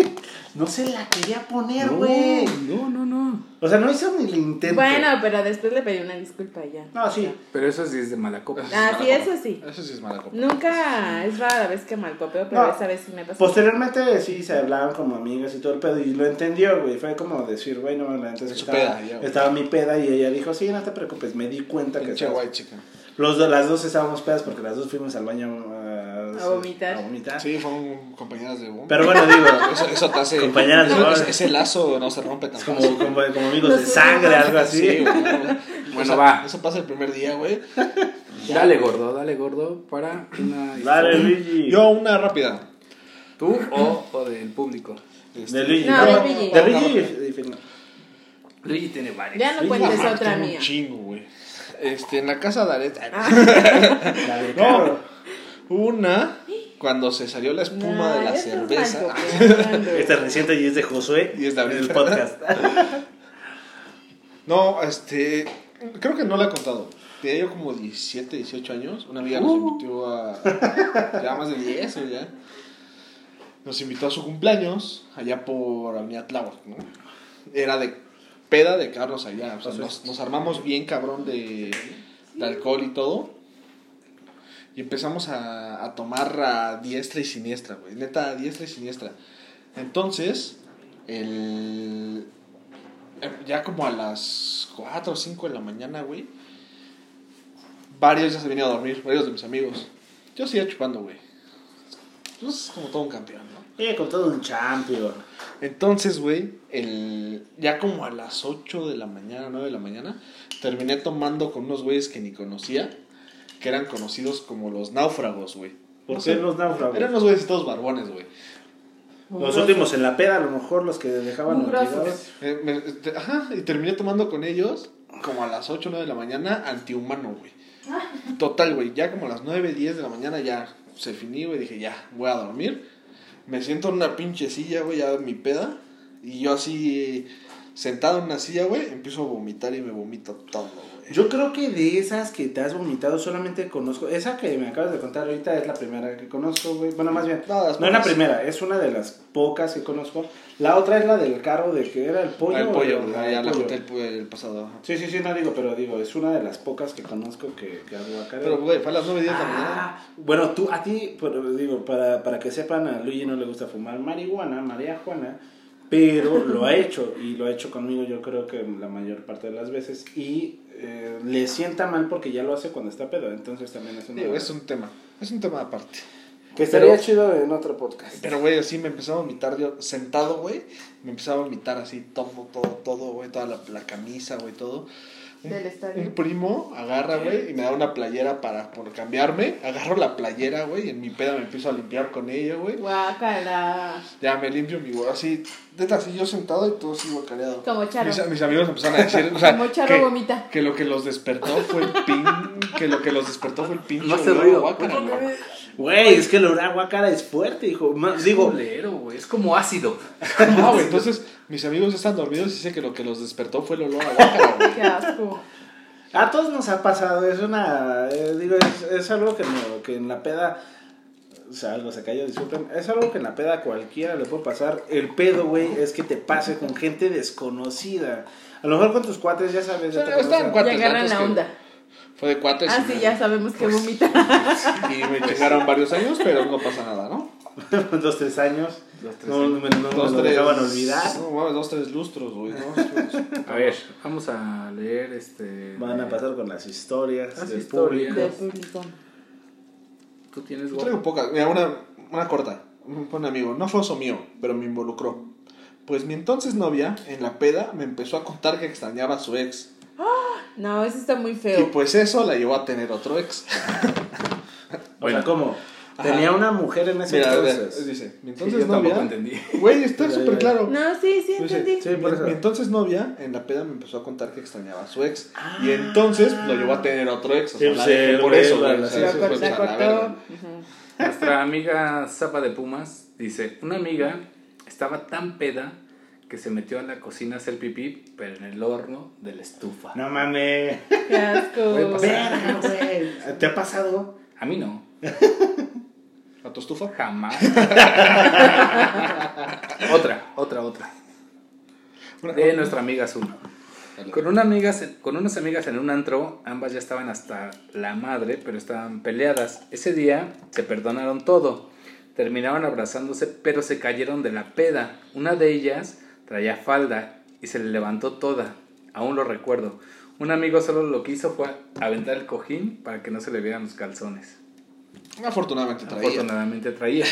[LAUGHS] no se la quería poner, güey. no, no, no. O sea, no hizo ni el intento. Bueno, pero después le pedí una disculpa y ya. No, sí. Pero eso sí es de mala copa. Ah, es sí, eso sí. Eso sí es mala copa. Nunca, es rara la vez que malcopeo, pero No. esa vez sí me pasó. Posteriormente sí se hablaban como amigas y todo el pedo y lo entendió, güey. Fue como decir, güey, no, la neta es que En su estaba, peda, ya, estaba mi peda y ella dijo, sí, no te preocupes, me di cuenta que Pinche estabas- white chica. Los las dos estábamos pedas porque las dos fuimos al baño uh, A vomitar. a vomitar. Sí, fueron compañeras de bomba. Pero bueno, digo, [LAUGHS] Eso, eso te hace. Compañeras de bomba. ese, ese lazo no se rompe tan es como, fácil. como, como amigos No de sangre, algo así. Sí, güey. [LAUGHS] Bueno, Eso- va. Eso pasa el primer día, güey. [LAUGHS] Dale gordo, dale gordo para una Dale. Luigi. Yo, una rápida. ¿Tú o, o del público? Este, de Luigi. No, de Luigi. De Luigi. Luigi tiene varios. Ya no cuentes otra mía. Un chingo, güey. Este, en la casa de Aret. La de No. Una, cuando se salió la espuma Nah, de la cerveza. [LAUGHS] Este reciente y es de Josué. Y es de el podcast. [LAUGHS] No, este. Creo que no la he contado. Tenía yo como 17, 18 años. Una amiga nos invitó a. Ya más de 10, o ya. Nos invitó a su cumpleaños allá por Avenida Tláhuac, ¿no? Era de peda de Carlos allá. O sea, nos, nos armamos bien cabrón de, de alcohol y todo. Y empezamos a, a tomar a diestra y siniestra, güey. Neta, a diestra y siniestra. Entonces, el, ya como a las 4 o 5 de la mañana, güey. Varios ya se venían a dormir, varios de mis amigos. Yo seguía chupando, güey. Pues como todo un campeón, ¿no? Eh, con todo un champion. Entonces, güey, el, ya como a las 8 de la mañana, 9 de la mañana, terminé tomando con unos güeyes que ni conocía, que eran conocidos como los náufragos, güey. ¿Por No qué sé, los náufragos? Eran unos güeyes todos barbones, güey. Los últimos en la peda, a lo mejor los que dejaban olvidados. Eh, me- te- ajá, y terminé tomando con ellos como a las 8 o 9 de la mañana, antihumano, güey. [LAUGHS] Total, güey, ya como a las 9, 10 de la mañana ya se finí, güey, dije, ya, voy a dormir. Me siento en una pinche silla, güey, ya en mi peda. Y yo así, sentado en una silla, güey, empiezo a vomitar y me vomito todo, güey. Yo creo que de esas que te has vomitado solamente conozco. Esa que me acabas de contar ahorita es la primera que conozco, güey. Bueno, más bien. No, No es la primera, es una de las pocas que conozco. La otra es la del carro de que era el pollo. Ah, el o pollo, el- ah, el ya la conté el, el pasado. ajá. Sí, sí, sí, no digo, pero digo, es una de las pocas que conozco que, que aguacate. Pero, güey, fue a las 9 días de la mañana. Ah, bueno, tú, a ti, pero digo, para, para que sepan, a Luigi no le gusta fumar marihuana, María Juana, pero [LAUGHS] lo ha hecho, y lo ha hecho conmigo yo creo que la mayor parte de las veces, y eh, le sienta mal porque ya lo hace cuando está pedo, entonces también es una... Digo, es un tema, es un tema aparte. Que estaría Pero- chido en otro podcast. Pero, güey, así me empezó a vomitar yo sentado, güey. Me empezaba a vomitar así todo, todo, todo, güey. Toda la, la camisa, güey, todo. Un, Del estadio. un primo agarra, güey, y me da una playera para por cambiarme. Agarro la playera, güey, y en mi peda me empiezo a limpiar con ella, güey. Guácala. Ya me limpio mi güey, así, neta, así yo sentado y todo así guacareado. Como Charo. Mis, mis amigos empezaron a decir, o sea, Como Charo que, vomita. que lo que los despertó fue el pin, que lo que los despertó fue el pinche No hace ruido. güey. Güey, es que el olor a es fuerte, hijo. Ma- Digo, Digo, Digo, güey, es como ácido. [LAUGHS] Ah, güey, entonces mis amigos están dormidos y dice que lo que los despertó fue el olor a guácara. [LAUGHS] Qué asco. A todos nos ha pasado, es una, eh, digo, es, es algo que, no, que en la peda, o sea, algo se cayó, disculpen, es algo que en la peda a cualquiera le puede pasar. El pedo, güey, es que te pase con gente desconocida. A lo mejor con tus cuates, ya sabes. ya O te conocen. cuates, Ya agarran la Que onda. Fue de cuates. Ah, sí, ya sabemos que vomita. [LAUGHS] Y me chingaron varios años, pero no pasa nada, ¿no? [LAUGHS] dos, tres años. Dos, tres no, me- no me Dos, lo tres. dejaban olvidar. No, mames, dos, tres lustros, güey. ¿no? A ver, vamos a leer este. Van a pasar con las historias Las del historias. público. Tú tienes Yo go- traigo pocas. Mira, una, una corta. Un un amigo. No fue oso mío, pero me involucró. Pues mi entonces novia, en la peda, me empezó a contar que extrañaba a su ex. No, eso está muy Y feo. pues eso la llevó a tener otro ex. O sea, ¿cómo? Ajá. Tenía una mujer en ese Mira, entonces. dice, mi Sí, entonces yo tampoco novia. entendí. [LAUGHS] Güey, está súper claro. No, sí, sí, Dice, entendí. Sí, mi, por eso. mi entonces novia en la peda me empezó a contar que extrañaba a su ex. Y entonces lo llevó a tener otro ex. O sea, Sí, la sí, por eso, la- güey. cortó, pues. Nuestra amiga Zapa de Pumas dice: Una amiga estaba tan peda que se metió a la cocina a hacer pipí, pero en el horno de la estufa. No mames. Qué asco. Verga, güey. ¿Te ha pasado? A mí no, ¿A tu estufa? jamás. [LAUGHS] otra, otra, otra. De nuestra amiga Azul. Con, una amiga, con unas amigas en un antro, ambas ya estaban hasta la madre, pero estaban peleadas. Ese día se perdonaron todo. Terminaron abrazándose, pero se cayeron de la peda. Una de ellas traía falda y se le levantó toda. Aún lo recuerdo. Un amigo solo lo que hizo fue aventar el cojín para que no se le vieran los calzones. Afortunadamente traía. Afortunadamente traía.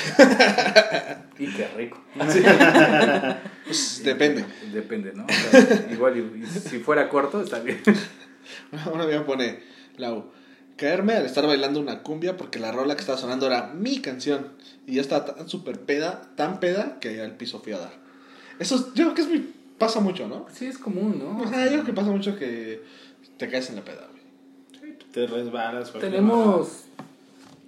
y qué rico. Pues depende. Depende, ¿no? O sea, igual, y- y si fuera corto, está bien. [LAUGHS] Una amiga pone, Lau, caerme al estar bailando una cumbia porque la rola que estaba sonando era mi canción. Y yo estaba tan súper peda, tan peda, que al piso fui a dar. Eso es- yo creo que es muy, pasa mucho, ¿no? Sí, es común, ¿no? O sea, yo creo que pasa mucho que te caes en la peda, güey. Te resbalas. Tenemos,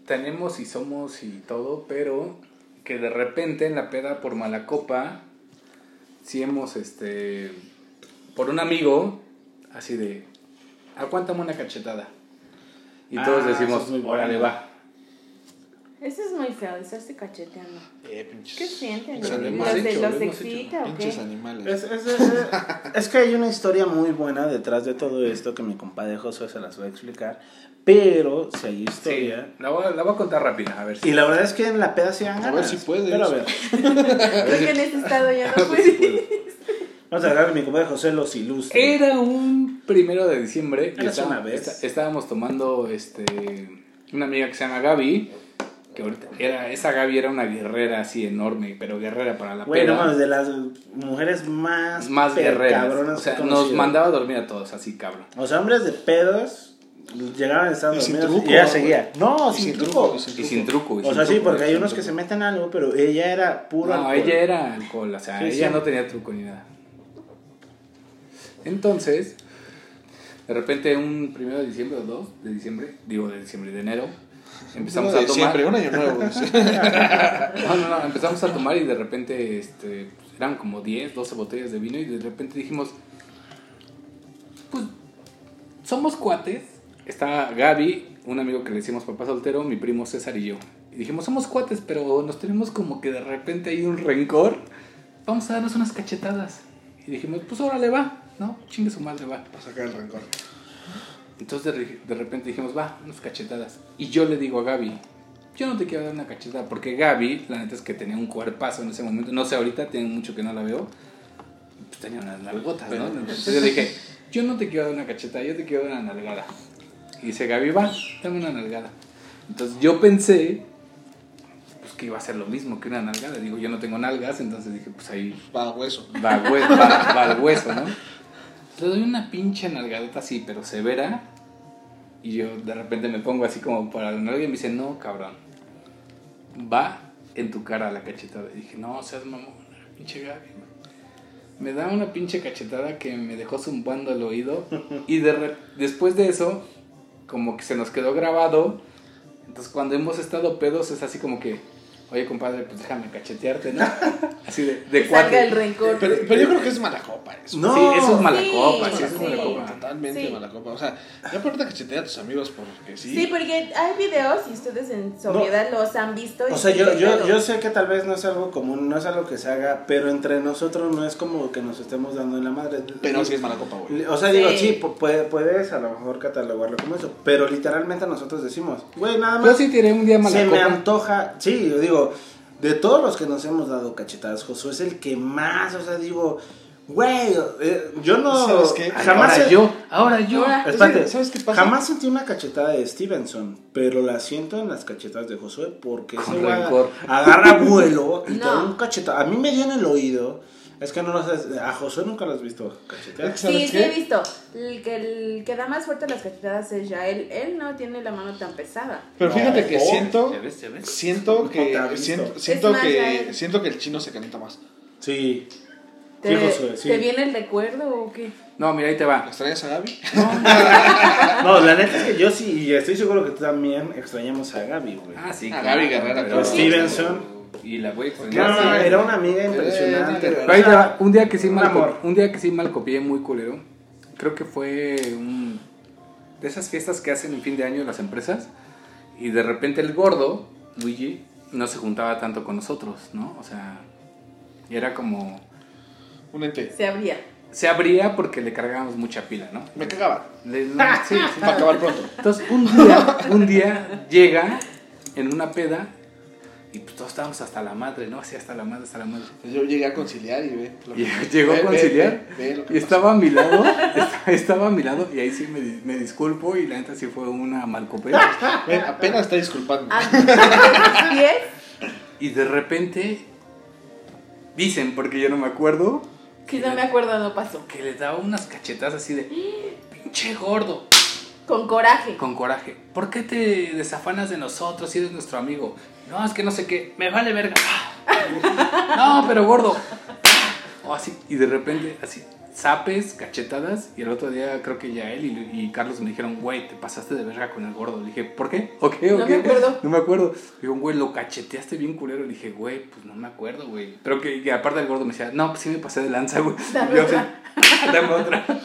tenemos y somos y todo, pero que de repente en la peda por mala copa, si hemos, este, por un amigo, así de, aguántame una cachetada. Y Ah, todos eso decimos, bueno. órale, va. Eso es muy feo, de estarse cacheteando. Eh, pinches. ¿Qué sienten? pinches ¿Los, animales. de, hecho, los lo hemos excita o Pinches qué? animales. Es, es, es, es que hay una historia muy buena detrás de todo esto que mi compadre José se las va a explicar. Pero si hay Sí, historia. la voy, a- la voy a contar rápida, a ver si. Y la verdad es que en la peda se dan A ver ganas. si puedes. Pero a ver, [LAUGHS] Creo que en ese estado ya no [LAUGHS] A ver si puede. puedo. vamos a agarrar a mi compadre José los ilustre. Era un primero de diciembre. y Eras estaba- una vez. esta- estábamos tomando este una amiga que se llama Gaby. Que ahorita era, esa Gaby era una guerrera así enorme, pero guerrera para la Bueno, peda. de las mujeres más, más guerreras. cabronas O sea, nos mandaba a dormir a todos, así cabrón. O sea, hombres de pedos llegaban a estar Y sin dormidos truco, y ella seguía. No, sin, sin truco. truco, y Y sin truco. y O sea, sí, porque hay unos que se meten algo, pero ella era puro No, alcohol. ella era alcohol, o sea, Sí, ella sí. no tenía truco ni nada. Entonces, de repente un primero de diciembre o dos de diciembre, digo de diciembre, de enero, Empezamos a tomar. Siempre, un año nuevo. [LAUGHS] No, no, no, empezamos a tomar y de repente este, pues, eran como 10, 12 botellas de vino y de repente dijimos, pues somos cuates. Está Gaby, un amigo que le decimos papá soltero, mi primo César y yo. Y dijimos, somos cuates, pero nos tenemos como que de repente hay un rencor. Vamos a darnos unas cachetadas. Y dijimos, pues órale, va, ¿no? Chingue su madre, va. Para sacar el rencor. Entonces de, re- de repente dijimos, va, unas cachetadas. Y yo le digo a Gaby, yo no te quiero dar una cachetada, porque Gaby, la neta es que tenía un cuerpazo en ese momento. No sé, ahorita tiene mucho que no la veo. Pues tenía unas nalgotas, ¿no? Entonces yo le dije, yo no te quiero dar una cachetada, yo te quiero dar una nalgada. Y dice Gaby, va, dame una nalgada. Entonces yo pensé, pues que iba a ser lo mismo que una nalgada. Digo, yo no tengo nalgas, entonces dije, pues ahí Va a hueso. va, hue- va- va al hueso, ¿no? Le doy una pinche nalgadota así, pero severa. Y yo de repente me pongo así como para la nalga y me dice, no, cabrón. Va en tu cara la cachetada. Y dije, no, seas mamón, pinche Gaby. güey". Me da una pinche cachetada que me dejó zumbando el oído. Y después de eso, como que se nos quedó grabado. Entonces cuando hemos estado pedos es así como que, oye compadre, pues déjame cachetearte, ¿no? [LAUGHS] Así de, de cuatro. el rencor. Pero, pero yo creo que es mala copa eso. No. Sí, eso es mala Sí, copa, sí, es mala copa. Totalmente Sí. mala copa. O sea, ya ponerte a cachetear a tus amigos porque sí. Sí, porque hay videos y ustedes en sobriedad los han visto. y O sea, yo, yo, yo sé que tal vez no es algo común, no es algo que se haga, pero entre nosotros no es como que nos estemos dando en la madre. Pero sí es mala copa, güey. O sea, digo, Sí. sí, pu- puede- puedes a lo mejor catalogarlo como eso, pero literalmente nosotros decimos, güey, nada Yo más sí tiré un día mala se me copa. antoja, sí, yo digo, de todos los que nos hemos dado cachetadas, Josué es el que más, o sea, digo, güey, eh, yo no, ¿Sabes qué? jamás, ahora yo, ahora yo. Ahora- espérate, ¿Sabes qué pasa? jamás sentí una cachetada de Stevenson, pero la siento en las cachetadas de Josué porque rencor. agarra vuelo y [LAUGHS] te da No. un cachetado. A mí me dio en el oído, es que no lo sabes, a Josué nunca lo has visto cachetear. ¿Sabes Sí, sí he visto. El que, el que da más fuerte las cachetadas es ya él. Él no tiene la mano tan pesada. Pero fíjate que No. siento. ¿Ya ves? ¿Ya ves? Siento No que. Siento, siento Es más, que. Siento que el chino se calienta más. Sí. ¿Te, Sí, Josué, sí. ¿Te viene el recuerdo o qué? No, mira, ahí te va. ¿Extrañas a Gaby? No, [LAUGHS] la neta es que yo sí, y estoy seguro que tú también extrañamos a Gaby, güey. Ah, sí. A claro, Gaby Guerrera, pero-. Stevenson. Y la voy a extrañar. no, sí. era una amiga impresionante. Eh, güey. Pero ahí va. Un día que sí un mal amor. un día que sí mal copié muy culero. Creo que fue un de esas fiestas que hacen en fin de año las empresas y de repente el gordo Luigi no se juntaba tanto con nosotros, ¿no? O sea, y era como Un ente. Se abría. se abría porque le cargábamos mucha pila, ¿no? Me cagaba. Le- no, [LAUGHS] sí, sí. Para acabar pronto. Entonces, un día, un día llega en una peda y pues todos estábamos hasta la madre, ¿no? Así hasta la madre, hasta la madre. Yo llegué a conciliar y ve. lo Y que- llegó a ve, conciliar ve, ve lo que y estaba a mi lado, [LAUGHS] esta- estaba a mi lado y ahí sí me, me disculpo y la neta sí fue una malcopera. [LAUGHS] apenas está disculpando. Ah. Y de repente dicen, porque yo no me acuerdo, Si no me acuerdo, no pasó. que le daba unas cachetas así de pinche gordo, Con coraje. con coraje. ¿Por qué te desafanas de nosotros si eres nuestro amigo? No, es que no sé qué, me vale verga. [LAUGHS] No, pero gordo. O así, y de repente, así, zapes, cachetadas, y el otro día creo que ya él y, y Carlos me dijeron, güey, te pasaste de verga con el gordo. Le dije, ¿por qué? ¿O qué? ¿O No qué? me acuerdo. No me acuerdo. Digo, güey, lo cacheteaste bien culero. Le dije, güey, pues no me acuerdo, güey. Pero que, que aparte el gordo me decía, no, pues sí me pasé de lanza, güey. [LAUGHS] Yo, así, [LAUGHS] Dame otra. [LAUGHS]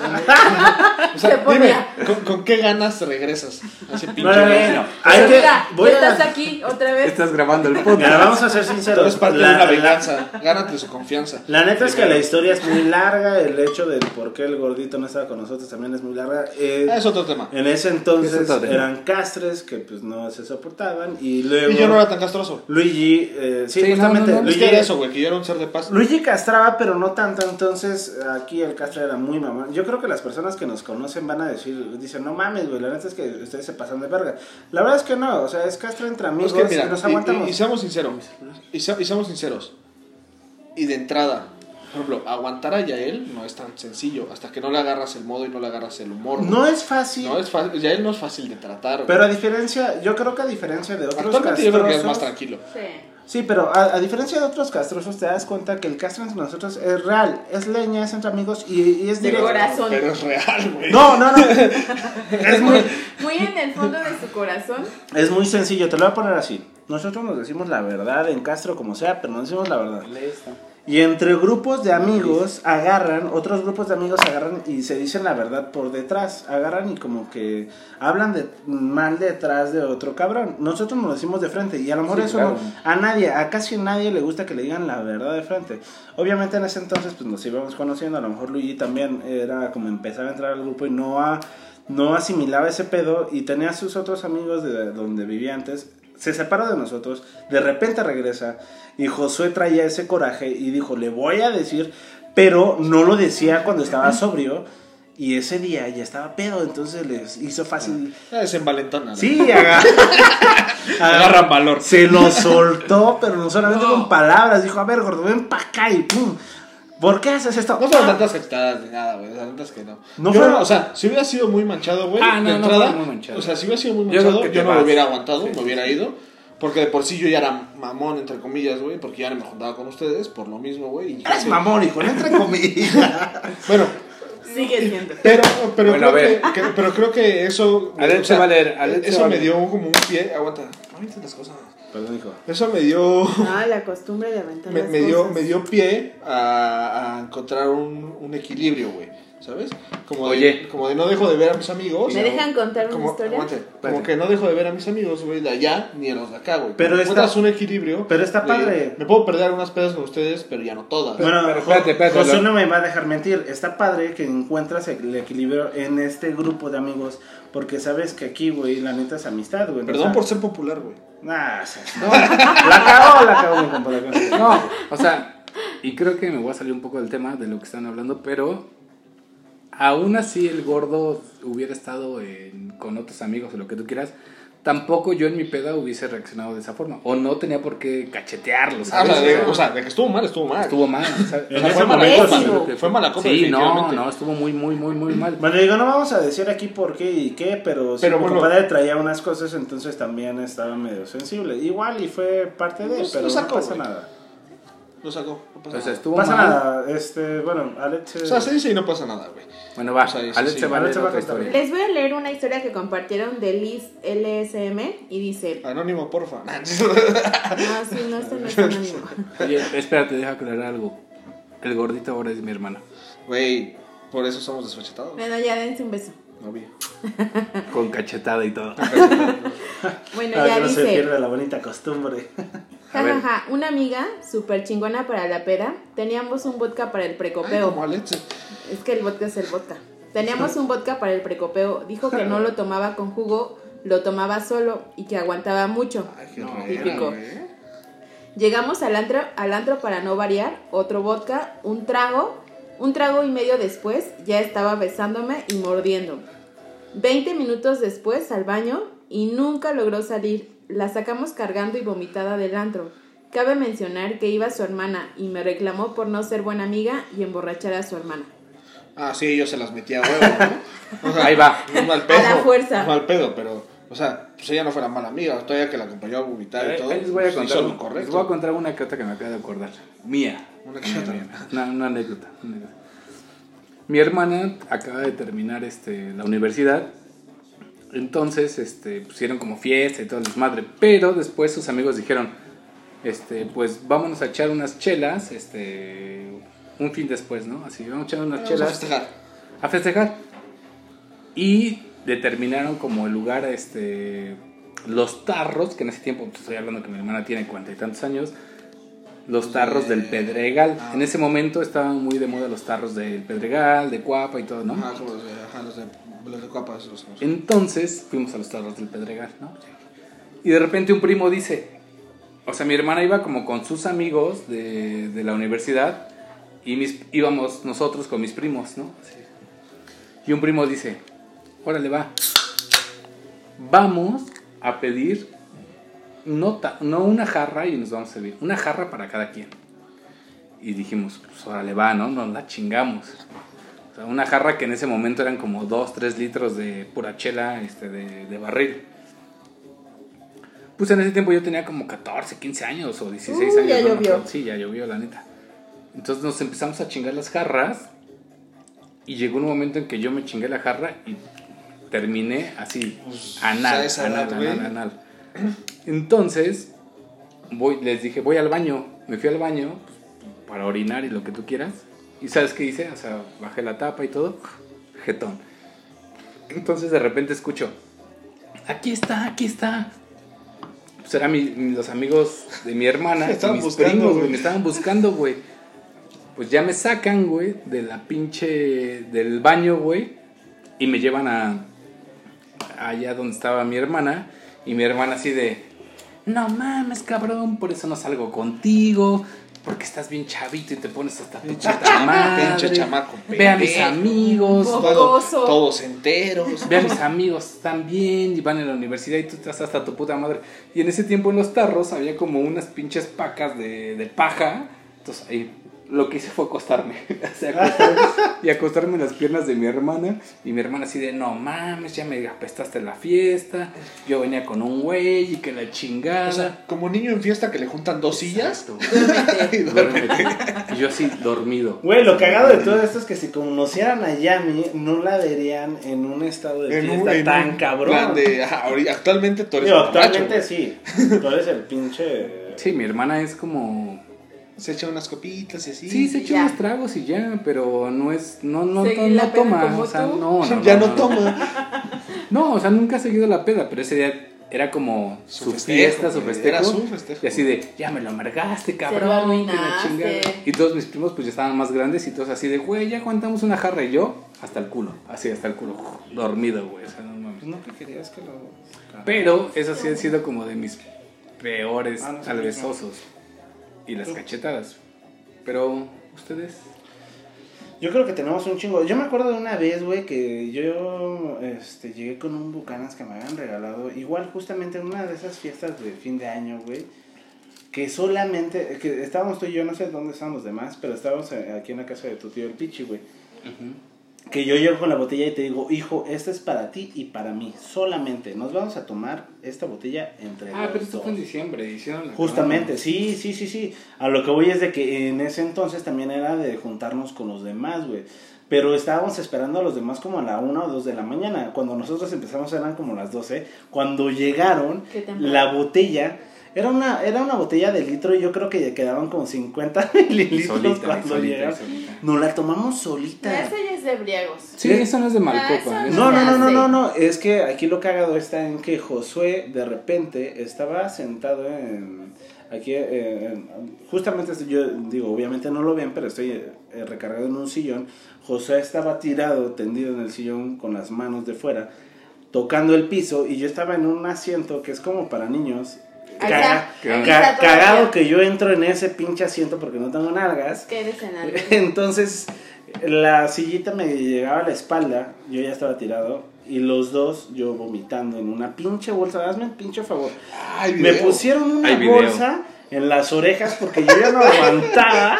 O sea, dime, ¿con, con qué ganas regresas? Así pinche. Bueno, bueno, hay Pero que- mira, voy a- estás aquí otra vez. Estás grabando el Mira, podcast. vamos a ser Tú sinceros. eres parte La- de una la- venganza. Gánate su confianza. La neta es que la historia es muy larga, el hecho de por qué el gordito no estaba con nosotros también es muy larga. Eh, es otro tema. en ese entonces Es eran castres que pues no se soportaban y luego Y yo no era tan castroso. Luigi, eh, sí, Sí, no, justamente, no, no, Es Luigi, era eso, güey, que yo era un ser de paz. Luigi castraba pero no tanto, entonces aquí el castre era muy mamón. Yo creo que las personas que nos conocen van a decir, dicen, no mames, güey, la neta es que ustedes se pasan de verga. La verdad es que no, o sea, es castre entre amigos Es que mira, y nos aguantamos. y, y seamos sinceros. Y, se- y seamos sinceros. Y de entrada, por ejemplo, aguantar a Yael no es tan sencillo. Hasta que no le agarras el modo y no le agarras el humor. güey. no es fácil. No es fácil. Yael no es fácil de tratar. güey. Pero a diferencia, yo creo que a diferencia de otros Actualmente yo creo que es más castrosos- tranquilo. Sí. Sí, pero a, a diferencia de otros castrosos, te das cuenta que el castro entre nosotros es real, es leña, es entre amigos y, y es De corazón. Pero es real, güey. No, no, no. [LAUGHS] es, muy, Muy en el fondo de su corazón. es muy sencillo, te lo voy a poner así. Nosotros nos decimos la verdad en Castro como sea, pero nos decimos la verdad. Y entre grupos de amigos agarran, otros grupos de amigos agarran y se dicen la verdad por detrás. Agarran y como que hablan de mal detrás de otro cabrón. Nosotros nos lo decimos de frente y a lo mejor Sí, eso claro. no- a nadie, a casi nadie le gusta que le digan la verdad de frente. Obviamente en ese entonces pues nos íbamos conociendo, a lo mejor Luigi también era como empezar a entrar al grupo y no, a, no asimilaba ese pedo y tenía a sus otros amigos de donde vivía antes. Se separó de nosotros, de repente regresa y Josué traía ese coraje y dijo, le voy a decir, pero no lo decía cuando estaba sobrio y ese día ya estaba pedo, entonces les hizo fácil. Ah, Es envalentona. ¿no? Sí, aga- [LAUGHS] Agarran valor. Se lo soltó, pero no solamente No. con palabras, dijo, a ver, gordo, ven pa' acá y pum. ¿Por qué haces esto? No fueron Ah, tantas cachetadas ni nada, güey. Es que no. No Yo, fueron- o sea, si hubiera sido muy manchado, güey. Ah, no, de no entrada, fue muy manchado. O sea, si hubiera sido muy Yo manchado, yo, te no lo vas. hubiera aguantado, Sí. me hubiera ido. Porque de por sí yo ya era mamón, entre comillas, güey. Porque ya no me juntaba con ustedes, por lo mismo, güey. y Es casi- mamón, hijo, no entre comillas. [LAUGHS] Bueno, Sigue siendo. pero, pero, Bueno, a creo ver. que, que- pero creo que eso. Alex se va a leer, Alex se eso va a me leer. dio como un pie. Aguanta, aguanta las cosas. Perdón, hijo. Eso me dio. Ah, la costumbre de aventar [LAUGHS] me, las me dio, cosas. me dio pie a, a encontrar un, un equilibrio, güey. ¿Sabes? Como de, Oye. como de no dejo de ver a mis amigos. ¿Me dejan contar una como, historia? aguante, como que no dejo de ver a mis amigos, güey, de allá ni a los de acá, güey. Pero Como está- encuentras un equilibrio. pero está de- padre. Me puedo perder algunas pedas con ustedes, pero ya no todas. Bueno, pero espérate, espérate, José no me va a dejar mentir. Está padre que encuentras el equilibrio en este grupo de amigos. Porque sabes que aquí, güey, la neta es amistad, güey. Perdón O por ser popular, güey. Nah, se- [LAUGHS] la cagó, la cagó mi compa. la cagó. No, o sea, y creo que me voy a salir un poco del tema de lo que están hablando, pero aún así el gordo hubiera estado en- con otros amigos o lo que tú quieras, tampoco yo en mi peda hubiese reaccionado de esa forma. O no tenía por qué cachetearlos. Ah, o, ¿sabes? sea, de, O sea, o sea, de que estuvo mal, estuvo mal. estuvo mal. o sea, En O sea, ese fue mala momento, copa. pésimo. Fue mala copa, Sí, no, no, estuvo muy, muy, muy, muy mal. Bueno, digo, no vamos a decir aquí por qué y qué, pero, sí, Pero mi bueno. compadre traía unas cosas, entonces también estaba medio sensible. Igual y fue parte de, Pues, pero sacó, no pasa nada. Lo sacó. No pasa O sea, nada. estuvo pasa mal. nada, este, bueno, Alex... O sea, se dice y no pasa nada, güey. Bueno, va, O sea, Alex sí. se va a leer se va a otra historia. Les voy a leer una historia que compartieron de Liz LSM y dice, Anónimo, porfa. ah, [LAUGHS] sí, no, este no es anónimo. [LAUGHS] Oye, espérate, deja aclarar algo. El gordito ahora es mi hermano. Güey, por eso somos desfachetados. Bueno, ya dense un beso. No vi. [LAUGHS] Con cachetada y todo. [LAUGHS] Bueno, para ya que no se pierda la bonita costumbre. [LAUGHS] A ver. jajaja, una amiga súper chingona para la peda, teníamos un vodka para el Ay, precopeo. como Alex. Es que el vodka es el vodka. Teníamos un vodka para el precopeo. Dijo que no lo tomaba con jugo, lo tomaba solo y que aguantaba mucho. Ay, qué No, típico. güey. Llegamos al antro, al antro para no variar, otro vodka, un trago, un trago y medio después ya estaba besándome y mordiendo. Veinte minutos después al baño y nunca logró salir. La sacamos cargando y vomitada del antro. Cabe mencionar que iba su hermana y me reclamó por no ser buena amiga y emborrachar a su hermana. Ah, sí, yo se las metí a huevo, ¿no? O sea, Ahí va. No mal pedo. A la fuerza. No mal pedo, pero, o sea, pues ella no fuera mala amiga, todavía que la acompañó a vomitar y Ahí- todo. les voy a pues, contar, les voy a contar una que otra que me acabo de acordar. Mía. Una que otra. Una, una anécdota, una anécdota. Mi hermana acaba de terminar este, la universidad. Entonces, este, pusieron como fiesta y todo el desmadre. Pero después sus amigos dijeron, este, pues vámonos a echar unas chelas, este, un fin después, ¿no? Así, vamos a echar unas Vamos a chelas festejar. a festejar. Y determinaron como el lugar, este, los tarros, que en ese tiempo, pues, estoy hablando que mi hermana tiene cuarenta y tantos años, los tarros del Pedregal. Ah. En ese momento estaban muy de moda los tarros del Pedregal, de Cuapa y todo, ¿no? Ajá, como los de, ajá, los de, los de copas. Los, los- Entonces fuimos a los tarros del Pedregal, ¿no? Y de repente un primo dice, o sea, mi hermana iba como con sus amigos de, de la universidad y mis, íbamos nosotros con mis primos, ¿no? Así. Y un primo dice, órale va, vamos a pedir no, no una jarra y nos vamos a servir, una jarra para cada quien. Y dijimos, pues órale va, ¿no? Nos la chingamos. O sea, una jarra que en ese momento eran como 2, 3 litros de pura chela este, de, de barril. Pues en ese tiempo yo tenía como 14, 15 años o 16 Uy, años. ya no me llovió. acuerdo. Sí, ya llovió, la neta. Entonces nos empezamos a chingar las jarras y llegó un momento en que yo me chingué la jarra y terminé así, Pues, anal, anal, anal, anal. Entonces, voy, les dije, voy al baño. Me fui al baño pues, para orinar y lo que tú quieras. ¿Y sabes qué hice? O sea, bajé la tapa y todo. Jetón. Entonces de repente escucho, aquí está, aquí está. Pues eran mi- los amigos de mi hermana, [LAUGHS] estaban mis buscando, primos, güey, me estaban buscando, güey. Pues ya me sacan, güey, de la pinche, del baño, güey, y me llevan a allá donde estaba mi hermana, y mi hermana así de, no mames, cabrón, por eso no salgo contigo, porque estás bien chavito y te pones hasta madre. Pinche chamaco Ve a mis amigos, Todo- todos enteros. Ve a mis amigos, están bien y van a la universidad y tú estás hasta tu puta madre. Y en ese tiempo en los tarros había como unas pinches pacas de, de paja. Entonces ahí lo que hice fue acostarme. [LAUGHS] O sea, acostarme y acostarme en las piernas de mi hermana. Y mi hermana así de, no mames, ya me apestaste la fiesta. Yo venía con un güey y que la chingada. O sea, como niño en fiesta que le juntan dos sillas. [LAUGHS] Y duerme. Duérmete. Y yo así dormido. Güey, lo cagado de todo esto es que si conocieran a Yami, no la verían en un estado de En fiesta en tan un cabrón. plan de, ajá, ahori- actualmente tú eres borracho, actualmente sí. Tú eres el pinche. Sí, mi hermana es como Se echa unas copitas y así. Sí, se echa Ya. unos tragos y ya, pero no es, no, no, no, toma, o sea, no, no, [LAUGHS] ya no, no, toma. [LAUGHS] No, o sea, nunca ha seguido la peda, pero ese día era como Su su, festejo, fiesta, su festejo. era su festejo. Y así de, ya me lo amargaste, cabrón, que. Y todos mis primos pues ya estaban más grandes y todos así de, güey, ya aguantamos una jarra y yo hasta el culo, así hasta el culo, dormido, güey, o sea, no mames. Pues no que querías que lo. Pero eso sí ha sido como de mis peores Ah, no y las cachetadas. Pero ustedes Yo creo que tenemos un chingo. Yo me acuerdo de una vez, güey, que yo este, llegué con un Bucanas que me habían regalado. Igual, justamente en una de esas fiestas de fin de año, güey. Que solamente. Que estábamos tú y yo, no sé dónde estaban los demás, pero estábamos aquí en la casa de tu tío el Pichi, güey. Que yo llego con la botella y te digo, hijo, esta es para ti y para mí. Solamente nos vamos a tomar esta botella entre Ah, los pero esto dos. fue en diciembre, hicieron la Justamente, sí, sí, sí, sí. A lo que voy es de que en ese entonces también era de juntarnos con los demás, güey. Pero estábamos esperando a los demás como a la una o dos de la mañana. Cuando nosotros empezamos eran como las 12. Cuando llegaron, la botella era una, era una botella de litro y yo creo que quedaban como 50 [LAUGHS] mililitros Solita, cuando solita, llegaron. solita. Nos la tomamos solita. Ya es de briagos. Sí, eso no es de Ah, Malcopa. eso- No, no, no, no, no, no, es que aquí lo cagado está en que Josué de repente estaba sentado en, aquí, eh, en- justamente yo digo, obviamente no lo ven, pero estoy eh, recargado en un sillón. Josué estaba tirado, tendido en el sillón con las manos de fuera, tocando el piso y yo estaba en un asiento que es como para niños. Caga- ca- cagado que yo entro en ese pinche asiento porque no tengo nalgas. Eres. [LAUGHS] Entonces, la sillita me llegaba a la espalda, yo ya estaba tirado, y los dos, yo vomitando en una pinche bolsa, hazme el pinche favor. Ay, Me pusieron una video. En las orejas porque yo ya no aguantaba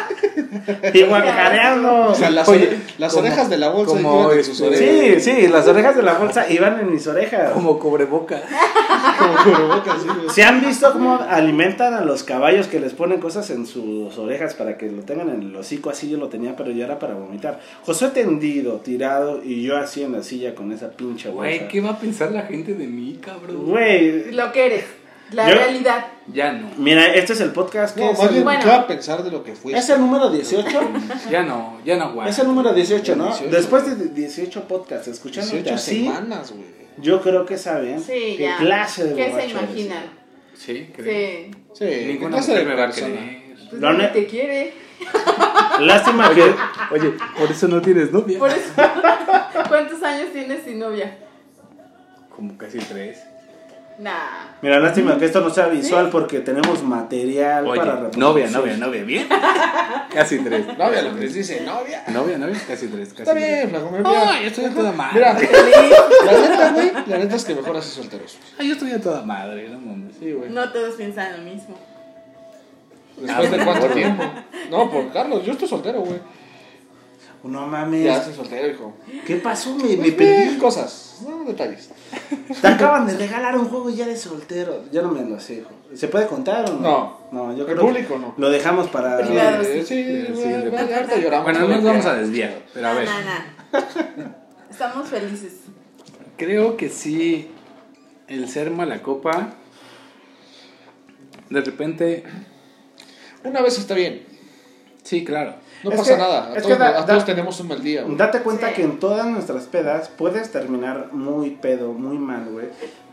y [LAUGHS] guacareando. O sea, las, Oye, ore- las como- orejas de la bolsa como iban en sus este- orejas. Sí, sí, las orejas de la bolsa iban en mis orejas. Como cobreboca. [LAUGHS] Como cubrebocas, sí, güey. ¿Se han visto cómo alimentan a los caballos que les ponen cosas en sus orejas para que lo tengan en el hocico? Así yo lo tenía, pero ya era para vomitar. Josué tendido, tirado, y yo así en la silla con esa pinche bolsa. Güey, ¿qué va a pensar la gente de mí, cabrón? Güey, Lo que eres. La Yo- realidad. Ya no. mira, este es el podcast que No, es, más el, bien, Bueno. ¿qué va a pensar de lo que fue? es el número 18. [LAUGHS] Ya no, ya no aguanto. es el número 18, ¿no? 18. Después de 18 podcasts, escuchándote 18 así, semanas, güey. yo creo que saben Sí, qué ya. clase de ¿Qué se eres. imaginan? Sí, creo. Sí. Sí, ¿qué Ninguna clase de mujer me va a persona? querer. Pues La nadie ne- te quiere. [LAUGHS] Lástima que... Oye, por eso no tienes novia. Por eso. [LAUGHS] ¿Cuántos años tienes sin novia? Como casi tres. Nah. Mira, lástima que esto no sea visual porque tenemos material Oye, para novia, reproducir. novia, novia, ¿bien? [LAUGHS] casi tres. Novia, lo que les dice, novia. Novia, novia, casi tres. Casi Está tres. bien, flaco. Mira, No, yo estoy a toda madre. Mira, la neta, güey, la neta es que mejor así solteros. Ah, yo estoy a toda madre, no mames. Sí, güey. No todos piensan lo mismo. ¿Después de Ah, cuánto tiempo? No, por Carlos, yo estoy soltero, güey. No mames. Ya soy soltero, hijo. ¿Qué pasó? Me, me Eh, perdí. cosas, no detalles. Te acaban de regalar un juego ya de soltero. Yo no me lo sé, hijo. ¿Se puede contar o no? No. No, yo El creo público que no. Lo dejamos para. Privado. Sí. sí, Sí, bueno, sí, bueno, ahorita lloramos. Bueno, no nos vamos a desviar, pero a ver. No, no, no. Estamos felices. Creo que sí, el ser mala copa, de repente, Una vez está bien. sí, claro. No Es pasa que- nada. A, es todos, que da- a todos da- tenemos un mal día. güey. Date cuenta Sí. que en todas nuestras pedas puedes terminar muy pedo, muy mal, güey.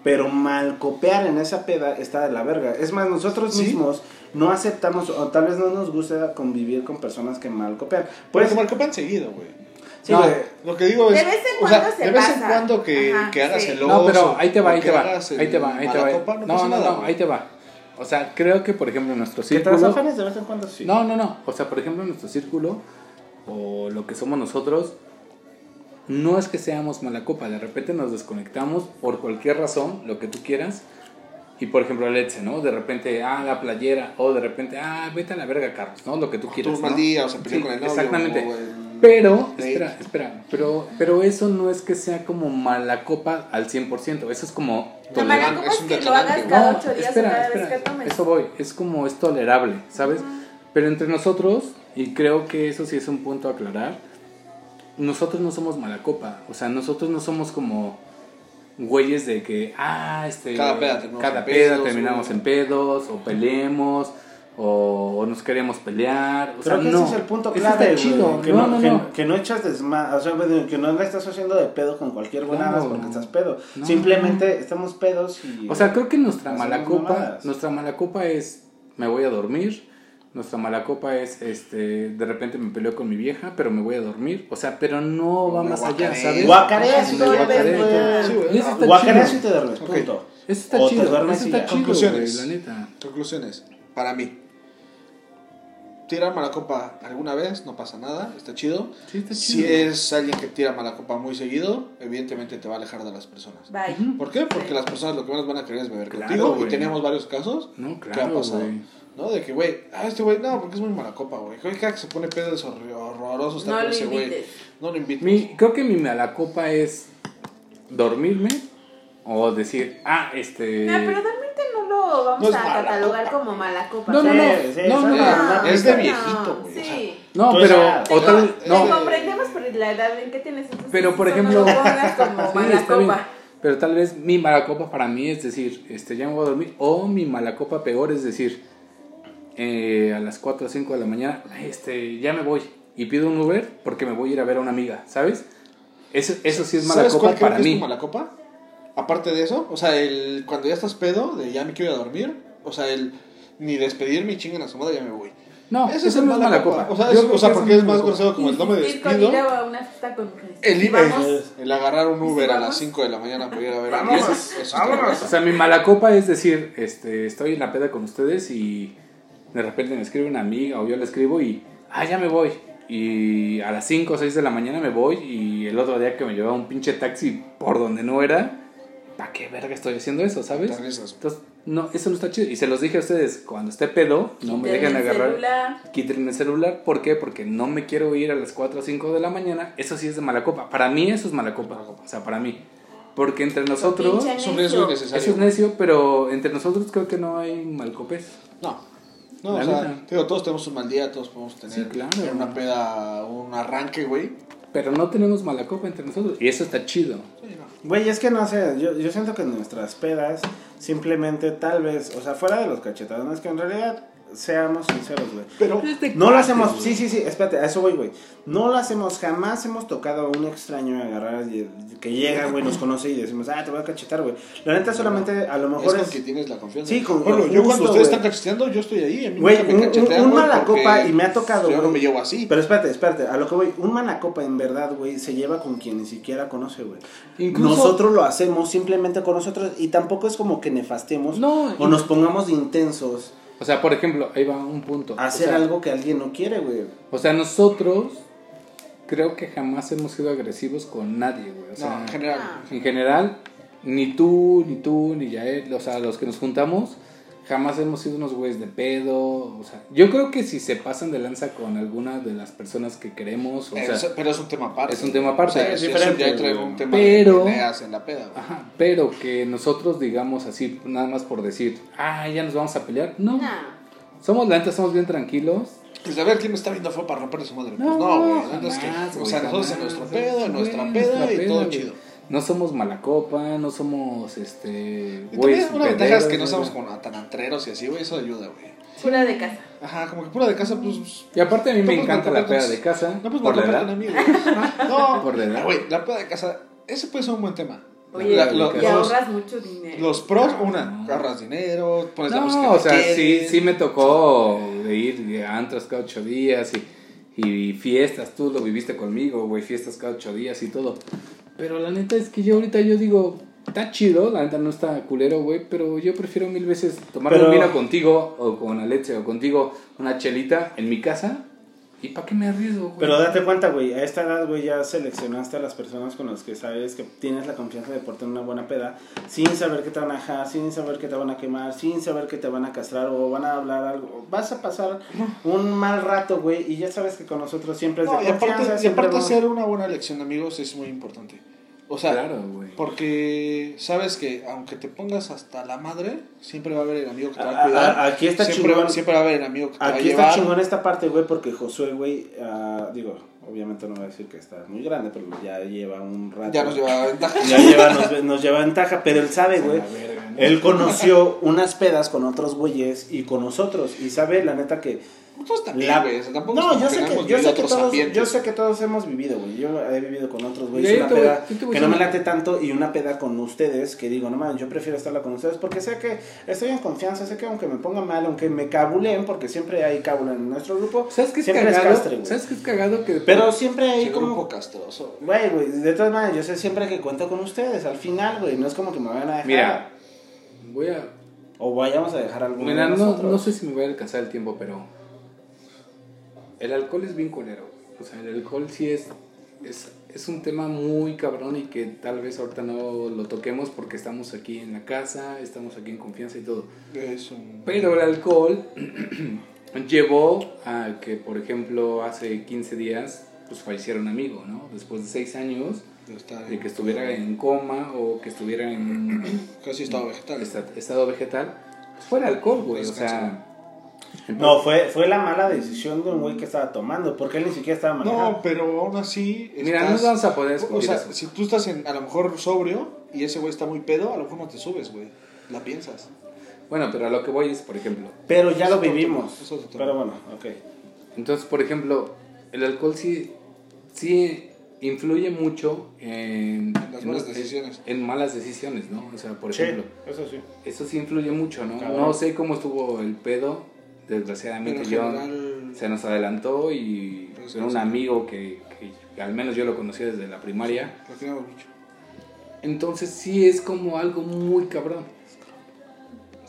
Pero mal copiar en esa peda está de la verga. Es más, nosotros Sí. mismos no aceptamos o tal vez no nos gusta convivir con personas que mal copian. Pero Pues, como el copan seguido, güey. sí, No. güey. Lo que digo es. De vez en o sea, cuando se de vez en pasa. cuando que, Ajá, que hagas sí. el No, pero oso, ahí te va, ahí te va, ahí te va, ahí te va. no, No, no, ahí te va. O sea, creo que, por ejemplo, en nuestro Que te círculo... las afanes de vez en cuando, sí. No, no, no. O sea, por ejemplo, en nuestro círculo, o lo que somos nosotros, no es que seamos mala copa. De repente nos desconectamos por cualquier razón, lo que tú quieras. Y por ejemplo, el Etze, ¿no? De repente, ah, la playera. O de repente, ah, vete a la verga, Carlos, ¿no? Lo que tú quieras. Tuvo un mal ¿no? día, o se peleó Sí, con el novio. Exactamente. o el- Pero, espera, espera, pero, pero eso no es que sea como mala copa al 100%, eso es como La mala copa es que lo hagas cada no, ocho días o cada espera, vez que tomes. eso voy, es como es tolerable, ¿sabes? Pero entre nosotros, y creo que eso sí es un punto a aclarar, nosotros no somos mala copa, o sea, nosotros no somos como güeyes de que, ah, este, Cada peda terminamos cada en peda pedos, terminamos o- en pedos, o peleemos, o, o nos queremos pelear, o Creo sea, que no, ese es el punto clave, está chido, que no, no, no, que, no. que no echas desma, o sea, que no la estás haciendo de pedo con cualquier buenadas No. porque estás pedo. No. Simplemente estamos pedos y... O sea, creo que nuestra mala copa, mamadas. nuestra mala copa es me voy a dormir. Nuestra mala copa es este de repente me peleo con mi vieja, pero me voy a dormir. O sea, pero no va Me más allá, guacareo. ¿sabes? Guacareas y te duermes, Guacareas y chido. te duermes, punto. Eso está O te chido. duermes Eso y está chido, Conclusiones. la neta. Conclusiones. Para mí. Tirar mala copa alguna vez, no pasa nada, está chido. Sí, está Si chido. es alguien que tira mala copa muy seguido, evidentemente te va a alejar de las personas. Bye. ¿Por qué? Porque las personas lo que menos van a querer es beber Claro, contigo. güey. Y tenemos varios casos No, que han claro, pasado. güey. ¿No? De que, güey, ah, este güey, no, porque es muy mala copa, güey. Cada que se pone pedo es horroroso estar No con ese güey. No lo invites. Mi, creo que mi mala copa es dormirme o decir, ah, este... No, pero no lo vamos No a catalogar copa. como mala copa. No, no, no, Sí, sí, no, no, sí, no. no, es de viejito, güey, o sea. Sí. No, pero... ya- o tal- Te no, comprendemos por la edad en que tienes. entonces Pero, por ejemplo- No lo pongas como [LAUGHS] Sí, mala está bien. copa. Pero tal vez mi mala copa para mí es decir, este, ya me voy a dormir. O mi mala copa peor es decir, eh, a las 4 o 5 de la mañana, este, ya me voy. Y pido un Uber porque me voy a ir a ver a una amiga, ¿sabes? Eso, eso sí es mala ¿Sabes copa cuál creo para que es mí. tu mala copa? Aparte de eso, o sea, el cuando ya estás pedo, de ya me quiero ir a dormir, o sea, el ni despedirme y chingan a su madre, ya me voy. No, Ese eso el no es mala copa. O sea, es- o sea que porque es más grosero como el no me despido. ir a una fiesta con mujeres. El, Vamos. el, agarrar un Uber a las 5 de la mañana para ir a ver a alguien. O sea, mi mala copa es decir, este, estoy en la peda con ustedes y de repente me escribe una amiga o yo le escribo y, ah, ya me voy. Y a las 5 o 6 de la mañana me voy y el otro día que me llevaba un pinche taxi por donde no era, ¿para qué verga estoy haciendo eso, sabes? Entonces, no, eso no está chido. Y se los dije a ustedes, cuando esté pedo, no me dejen el agarrar. celular. El celular. ¿Por qué? Porque no me quiero ir a las 4 o 5 de la mañana. Eso sí es de mala copa. Para mí eso es mala copa. O sea, para mí. Porque entre nosotros... Es un riesgo. Eso es necio, pero entre nosotros creo que no hay malcopés. No. No, La o sea, digo, todos tenemos un mal día, todos podemos tener Sí, claro. una peda un arranque, güey. Pero no tenemos mala copa entre nosotros. Y eso está chido. Güey, es que no sé, yo, yo siento que nuestras pedas simplemente tal vez, o sea, fuera de los cachetadones, que en realidad seamos sinceros, güey. Pero No lo hacemos, sí, sí, sí, espérate, a eso voy, güey. No lo hacemos, jamás hemos tocado a un extraño agarrar y- que llega, güey, nos conoce y decimos, ah, te voy a cachetar, güey. La neta solamente, a lo es mejor con es... que tienes la confianza. Sí, con- Bueno, yo cuando ustedes están cacheteando, yo estoy ahí. A mí Güey, nunca un, me cachetean, un- un mala copa y me ha tocado, Yo no güey. me llevo así. Pero espérate, espérate, a lo que voy, un mala copa en verdad, güey, se lleva con quien ni siquiera conoce, güey. Incluso- Nosotros lo hacemos simplemente con nosotros y tampoco es como que nefastemos No, o y- nos pongamos de intensos O sea, por ejemplo, ahí va un punto. hacer o sea, algo que alguien no quiere, güey. O sea, nosotros creo que jamás hemos sido agresivos con nadie, güey. O sea, no, en general. En general, ni tú, ni tú, ni Yael, o sea, los que nos juntamos, jamás hemos sido unos güeyes de pedo. O sea, yo creo que si se pasan de lanza con alguna de las personas que queremos, o sea, Es- pero es un tema aparte. es un tema aparte. O sea, Es es diferente, diferente. Ya entra en güey. un tema Pero- de peleas en la peda. Ajá, pero que nosotros digamos así, nada más por decir, ah, ya nos vamos a pelear. No, somos la neta, somos bien tranquilos. Pues a ver quién me está viendo fue para romperle su madre. Pues No, güey. es que, o sea, nosotros en nuestro pedo, en nuestra peda y todo chido. No somos mala copa, no somos este. Y también una ventaja es que no somos como tan antreros y así, güey. Eso ayuda, güey. Pura de casa. Ajá, como que pura de casa, pues. Y aparte a mí No, me pues, encanta no, la no, peda pues, de casa. No, pues por no la edad. [LAUGHS] No, Por la edad. Güey, la peda de casa, ese puede ser un buen tema. Oye, La- lo- y los, ahorras mucho dinero. los pros, No. una, ahorras dinero, pones la música No, o sea, sí, sí me tocó de ir a antros cada ocho días y, y fiestas, tú lo viviste conmigo, güey, fiestas cada ocho días y todo. Pero la neta es que yo ahorita yo digo, está chido, la neta no está culero, güey, pero yo prefiero mil veces tomar Pero- un vino contigo o con Alexe o contigo una chelita en mi casa. ¿Y para qué me arriesgo, güey? Pero date cuenta, güey, a esta edad, güey, ya seleccionaste a las personas con las que sabes que tienes la confianza de portar una buena peda, sin saber que te van a dejar, sin saber que te van a quemar, sin saber que te van a castrar o van a hablar algo. Vas a pasar un mal rato, güey, y ya sabes que con nosotros siempre es de y confianza. aparte, y aparte vamos- hacer una buena elección de amigos es muy importante. O sea, claro, porque sabes que aunque te pongas hasta la madre, siempre va a haber el amigo que te va A- cuidar. a- aquí está siempre, chingón. siempre va a haber el amigo que te va a Aquí está llevar. chingón esta parte, güey, porque Josué, güey, ah, digo, obviamente no voy a decir que está muy grande, pero ya lleva un rato. Ya nos lleva ventaja. Ya lleva, nos, nos lleva ventaja, pero él sabe, güey. Él conoció unas pedas con otros güeyes y con nosotros. Y sabe, la neta, que. Nosotros también, la- güey. o sea, tampoco es No, yo sé que, yo sé que todos, ambientes. yo sé que todos hemos vivido, güey. Yo he vivido con otros güeyes una te peda te que no me late tanto y una peda con ustedes que digo, no mames, yo prefiero estarla con ustedes porque sé que estoy en confianza, sé que aunque me ponga mal, aunque me cabulen, porque siempre hay cabulen en nuestro grupo, ¿Sabes qué es siempre cagado? castre, güey. ¿Sabes qué es cagado? Que Pero siempre hay como grupo castroso. Güey, güey, de todas maneras, yo sé siempre que cuento con ustedes. Al final, güey, no es como que me vayan a dejar. Mira, voy a O vayamos a dejar algo Mira, de no, no sé si me voy a alcanzar el tiempo, pero el alcohol es bien culero. O sea, el alcohol sí es, es, es un tema muy cabrón y que tal vez ahorita no lo toquemos porque estamos aquí en la casa, estamos aquí en confianza y todo. Es un... Pero el alcohol [CLEARS THROAT] llevó a que, por ejemplo, hace 15 días, pues falleciera un amigo, ¿no? Después de 6 años de que estuviera en coma o que estuviera en Casi estado vegetal. esta- estado vegetal, pues fue el alcohol, güey. O sea, No, fue, fue la mala decisión de un güey que estaba tomando, porque él ni siquiera estaba manejando. No, pero aún así. Mira, no vamos a poder O escupir sea, eso. si tú estás en, a lo mejor sobrio y ese güey está muy pedo, a lo mejor no te subes, güey. La piensas. Bueno, pero a lo que voy es, por ejemplo, Pero ya lo vivimos. eso es. Pero bueno, ok. entonces, por ejemplo, el alcohol sí, sí influye mucho en, En las malas decisiones. En, malas decisiones, ¿no? O sea, por Sí, ejemplo, eso sí. eso sí influye mucho, ¿no? Cabrón. No sé cómo estuvo el pedo, desgraciadamente John se nos adelantó y Pues, era un sí. amigo que, que al menos yo lo conocí desde la primaria. Entonces sí es como algo muy cabrón.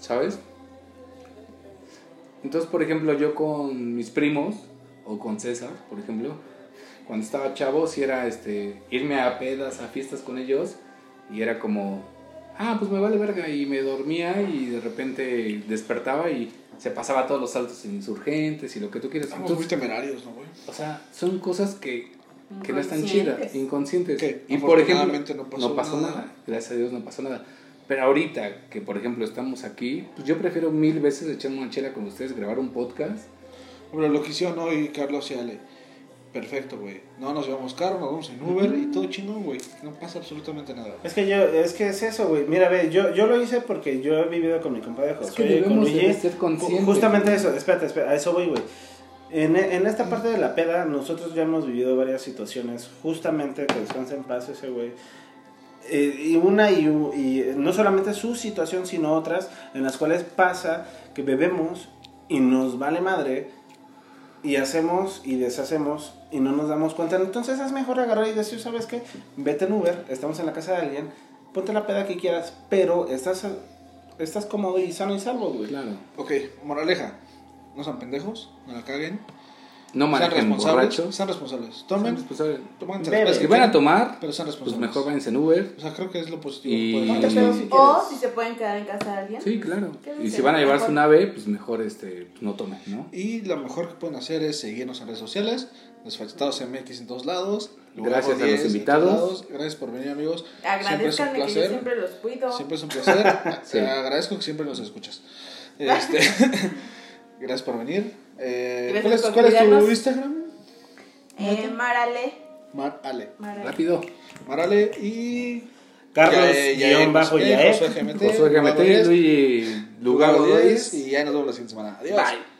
¿Sabes? Entonces, por ejemplo, yo con mis primos, o con César, por ejemplo, cuando estaba chavo, sí era este, irme a pedas, a fiestas con ellos, y era como, ah, pues me vale verga, y me dormía, y de repente despertaba y se pasaba todos los saltos en insurgentes y lo que tú quieras. Estamos muy Entonces, temerarios, ¿no, güey? o sea, son cosas que, que no están chidas, Inconscientes. Que y por ejemplo, afortunadamente no pasó nada. nada. Gracias a Dios no pasó nada. Pero ahorita que, por ejemplo, estamos aquí, pues yo prefiero mil veces echarme una chela con ustedes, grabar un podcast. Pero lo que hicieron hoy Carlos y Ale. Perfecto, güey. No nos llevamos carro, nos vamos en Uber y todo chingón, güey. No pasa absolutamente nada. Es que yo, es que es eso, güey. Mira, ve, yo, yo lo hice porque yo he vivido con mi compadre José. Es que con debemos Luigi. de ser conscientes. Justamente eso, espérate, espérate, a eso voy, güey. En, en esta parte de la peda, nosotros ya hemos vivido varias situaciones, justamente que descansa en paz ese güey. Eh, y una y, y no solamente su situación, sino otras en las cuales pasa que bebemos y nos vale madre y hacemos y deshacemos y no nos damos cuenta. Entonces es mejor agarrar y decir, ¿sabes qué? Vete en Uber, estamos en la casa de alguien, ponte la peda que quieras, pero estás, estás cómodo y sano y salvo, güey. Claro. Ok, moraleja. No sean pendejos, no la caguen. No sean manejen responsables. borrachos. Sean responsables. Tomen, Pues, Beben. Si van a tomar, pero sean pues responsables. mejor váyanse en Uber. O sea, creo que es lo positivo. Y- que O si se pueden quedar en casa de alguien. Sí, claro. Y si van a llevarse mejor. un ave, pues mejor este, pues, no tomen, ¿no? Y lo mejor que pueden hacer es seguirnos en redes sociales, Desfachatados MX en todos lados. Gracias a 10 los en invitados. Gracias por venir, amigos. Siempre es un Agradezcanme que yo placer. siempre los cuido. Siempre es un placer. [LAUGHS] Sí. Te agradezco que siempre nos escuchas. [LAUGHS] Este, [LAUGHS] gracias por venir. Eh, ¿Cuál es, cuál es tu. Instagram? Eh, Marale. Mar Ale. Marale. Rápido. Marale y. Carlos, Yael, Yael, guion bajo Yael. Josué GMT. Josué Lugar GMT, 10, Luis Lugar Lugar 10, 10. Y ya nos vemos la siguiente semana. Adiós. Bye.